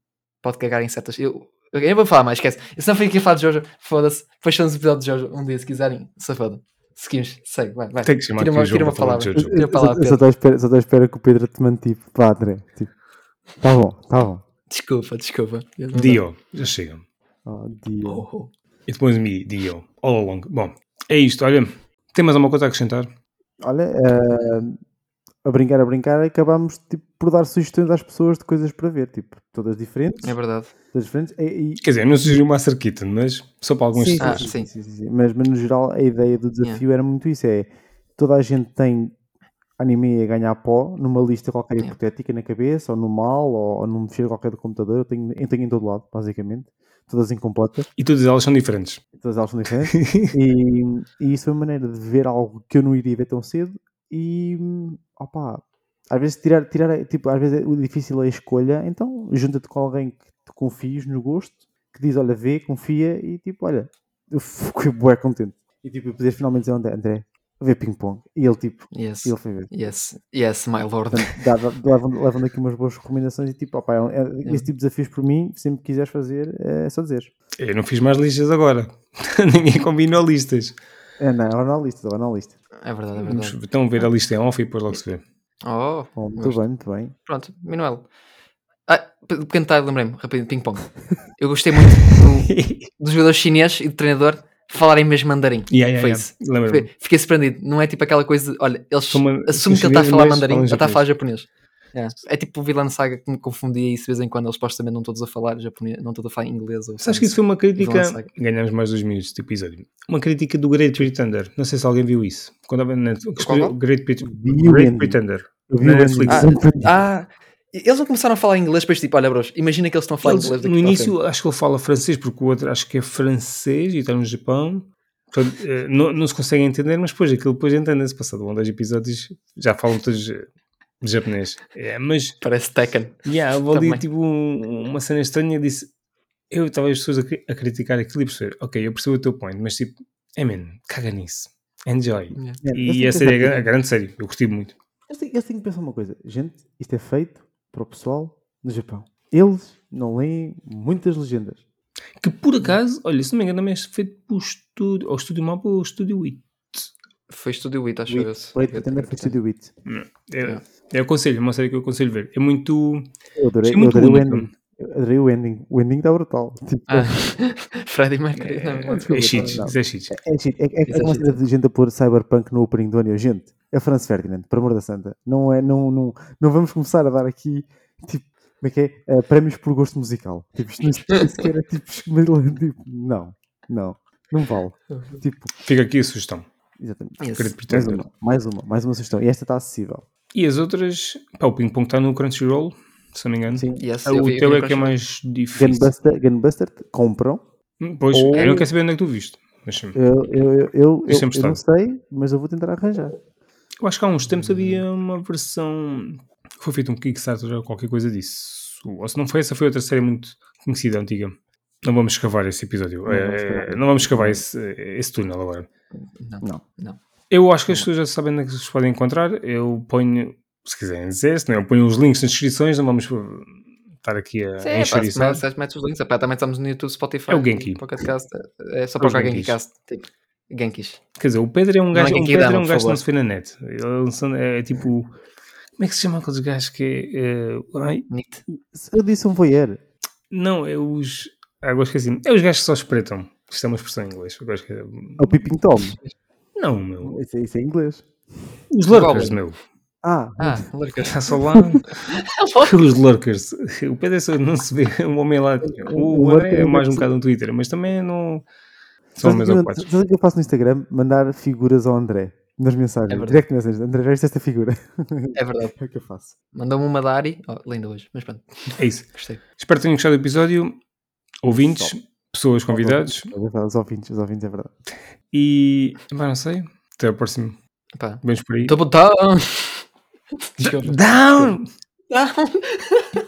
pode cagar em certas. Eu, eu, eu vou falar mais, esquece. Eu se não fui aqui a falar de Jojo, foda-se. Fazemos um episódio de Jojo um dia, se quiserem. Se foda. Seguimos, sei, vai, vai. Tem que chamar Tira uma- o tira uma palavra. Tira palavra, só- eu só estou à espera- só estou à espera que o Pedro te mande tipo, pá, André, tipo, tá bom, tá bom. Desculpa, desculpa. Dio, já chega. Oh, Dio. Oh. It was me, Dio, all along. Bom, é isto, olha. Tem mais alguma coisa a acrescentar? Olha, eh, a brincar, a brincar, acabámos tipo, por dar sugestões às pessoas de coisas para ver, tipo, todas diferentes. É verdade. todas diferentes. E, e- Quer dizer, não sugeriu Master Kitten, mas só para algumas sim, Ah, pessoas. sim, sim. sim, sim, sim. Mas, mas no geral a ideia do desafio era muito isso: é toda a gente tem anime a ganhar pó numa lista qualquer Yeah. hipotética na cabeça, ou no mal, ou, ou num mexer qualquer do computador. Eu tenho, eu tenho em todo lado, basicamente. Todas incompletas, E todas elas são diferentes. todas elas são diferentes. e, e isso foi uma maneira de ver algo que eu não iria ver tão cedo. E opa, às vezes tirar, tirar tipo, às vezes o difícil é a escolha, então junta-te com alguém que te confies no gosto, que diz, olha, vê, confia e tipo, olha, eu fiquei bué contente. E tipo, eu poder finalmente dizer André, André, vê ping-pong. E ele tipo, Yes. e ele foi ver. Yes. Yes, my lord. Levam, levam daqui umas boas recomendações e tipo, opa, é, é, esse tipo de desafios por mim, sempre quiseres fazer, é só dizer. Eu não fiz mais listas agora. Ninguém combinou listas. É, não, estava na lista, estava na lista. É verdade, é Vamos verdade. então ver a lista em off e depois logo se vê. Oh, Bom, muito gosto. bem, muito bem. Pronto, Manuel. Ah, pe- pequeno detalhe, lembrei-me, rapidinho, ping-pong. Eu gostei muito do, do jogador chinês e do treinador falarem mesmo mandarim. Yeah, yeah, Foi yeah. isso. Fiquei, surpreendido. Não é tipo aquela coisa de, olha, eles assumem que ele está a falar chineses mandarim, ele está a falar japonês. É. É tipo o Vilã Saga que me confundia isso de vez em quando, eles supostamente não todos a falar japonês, não todos a falar inglês. Ou Sabes que isso foi uma crítica. Ganhamos mais dois minutos de episódio. Uma crítica do Great Pretender. Não sei se alguém viu isso. Quando estava na Netflix. Qual? Great, Pret- Great. Pretender. Na Netflix. sempre- Ah, eles não começaram a falar inglês, depois tipo, olha, bros, imagina que eles estão a falar Eles, inglês daqui no para a início acho que ele fala francês, porque o outro acho que é francês e está no Japão. Portanto, eh, não, não se consegue entender, mas depois aquilo depois entende-se. Passado um ou dois episódios já falam todos eh, japonês. É, mas. Parece Tekken. Yeah, houve ali tipo um- uma cena estranha. Disse eu estava as pessoas a, a criticar aquilo e perceber, ok, eu percebo o teu point, mas tipo, é man, caga nisso, enjoy. Yeah. É, E têm a que série é, a grande série, eu gostei muito. Eles têm, eles têm que pensar uma coisa. Gente, isto é feito para o pessoal no Japão. Eles não leem muitas legendas. Que por acaso, olha, se não me engano, também é feito pelo estúdio, ou estúdio Mapa ou estúdio It. Foi Studio Wit, acho Wit, eu. Wait, também foi Studio Wit. É, é aconselho, uma série que eu aconselho ver. É muito. Eu adorei, eu muito adorei o ending. Eu adorei o ending. O ending está brutal. Tipo, Ah, Freddie Mercury. É, não, não. é cheats, não. isso é. É, é, é, é Isso é uma cena de gente a pôr Cyberpunk no opening do ano. Eu, Gente, é Franz Ferdinand, por amor da santa. Não, é, não, não, não vamos começar a dar aqui, tipo, como é que é? Eh, prémios por gosto musical. Tipo, isto nem nem sequer é tipo, tipo, não, não, não vale. Tipo, Fica aqui a sugestão. Exatamente. Mais uma, mais uma, mais uma sugestão. E esta está acessível. E as outras, pá, o Ping Pong está no Crunchyroll, se não me engano. Sim. Yes, Ah, o teu eu é que é mais difícil. Gunbuster, Gunbuster compram. Hum, Pois, Ou- eu não quero saber onde é que tu viste. Eu, eu, eu, eu, eu, não sei, mas eu vou tentar arranjar. Eu acho que há uns tempos havia uma versão. Foi feito um Kickstarter ou qualquer coisa disso. Ou se não foi essa, foi outra série muito conhecida, antiga. Não vamos escavar esse episódio. Não vamos É, escavar. não vamos escavar esse, esse túnel agora. Não, Não. não. Eu acho que as pessoas já sabem onde é que se podem encontrar. Eu ponho, se quiserem dizer, se não, eu ponho os links nas descrições. Não vamos uh, estar aqui a, Sim, é, encher isso. se metes- os links, epá, também estamos no YouTube, Spotify. É o Genki. Cast, é só É os procurar Genkis. Genkicast. Tipo, Genkis. Quer dizer, o Pedro é um Não gajo, é um Genki Pedro é Dama, um por gajo que não se vê na net. Ele são- é, tipo. Como é que se chama aqueles gajos que é. eh, ai, Nit. Eu disse um voyeur. Não, é os. Ah, agora esqueci. É os gajos que só espreitam. Isto é uma expressão em inglês. Eu acho que é- É o Peeping Tom. Não, meu. Isso, é- isso é inglês. Os lurkers, meu. Ah, Ah, Lurkers. Está só lá. os lurkers. O Pedro é não se vê um homem lá. O, O André é é mais um bocado no Twitter, mas também não. São eu- ocupados. sabe o que eu faço no Instagram? Mandar figuras ao André. Nas mensagens. É. Direct messages. André, já esta figura? É verdade. É o que eu faço. Mandou-me uma da Ari. Oh, linda hoje, mas pronto, É isso. gostei. Espero que tenham gostado do episódio. Ouvintes, pessoas convidados. Os ouvintes, os ouvintes, é verdade. E. Pá, não sei. Até ao próximo. Epá. Vemos por aí. Double down! Desculpa. Down! Down!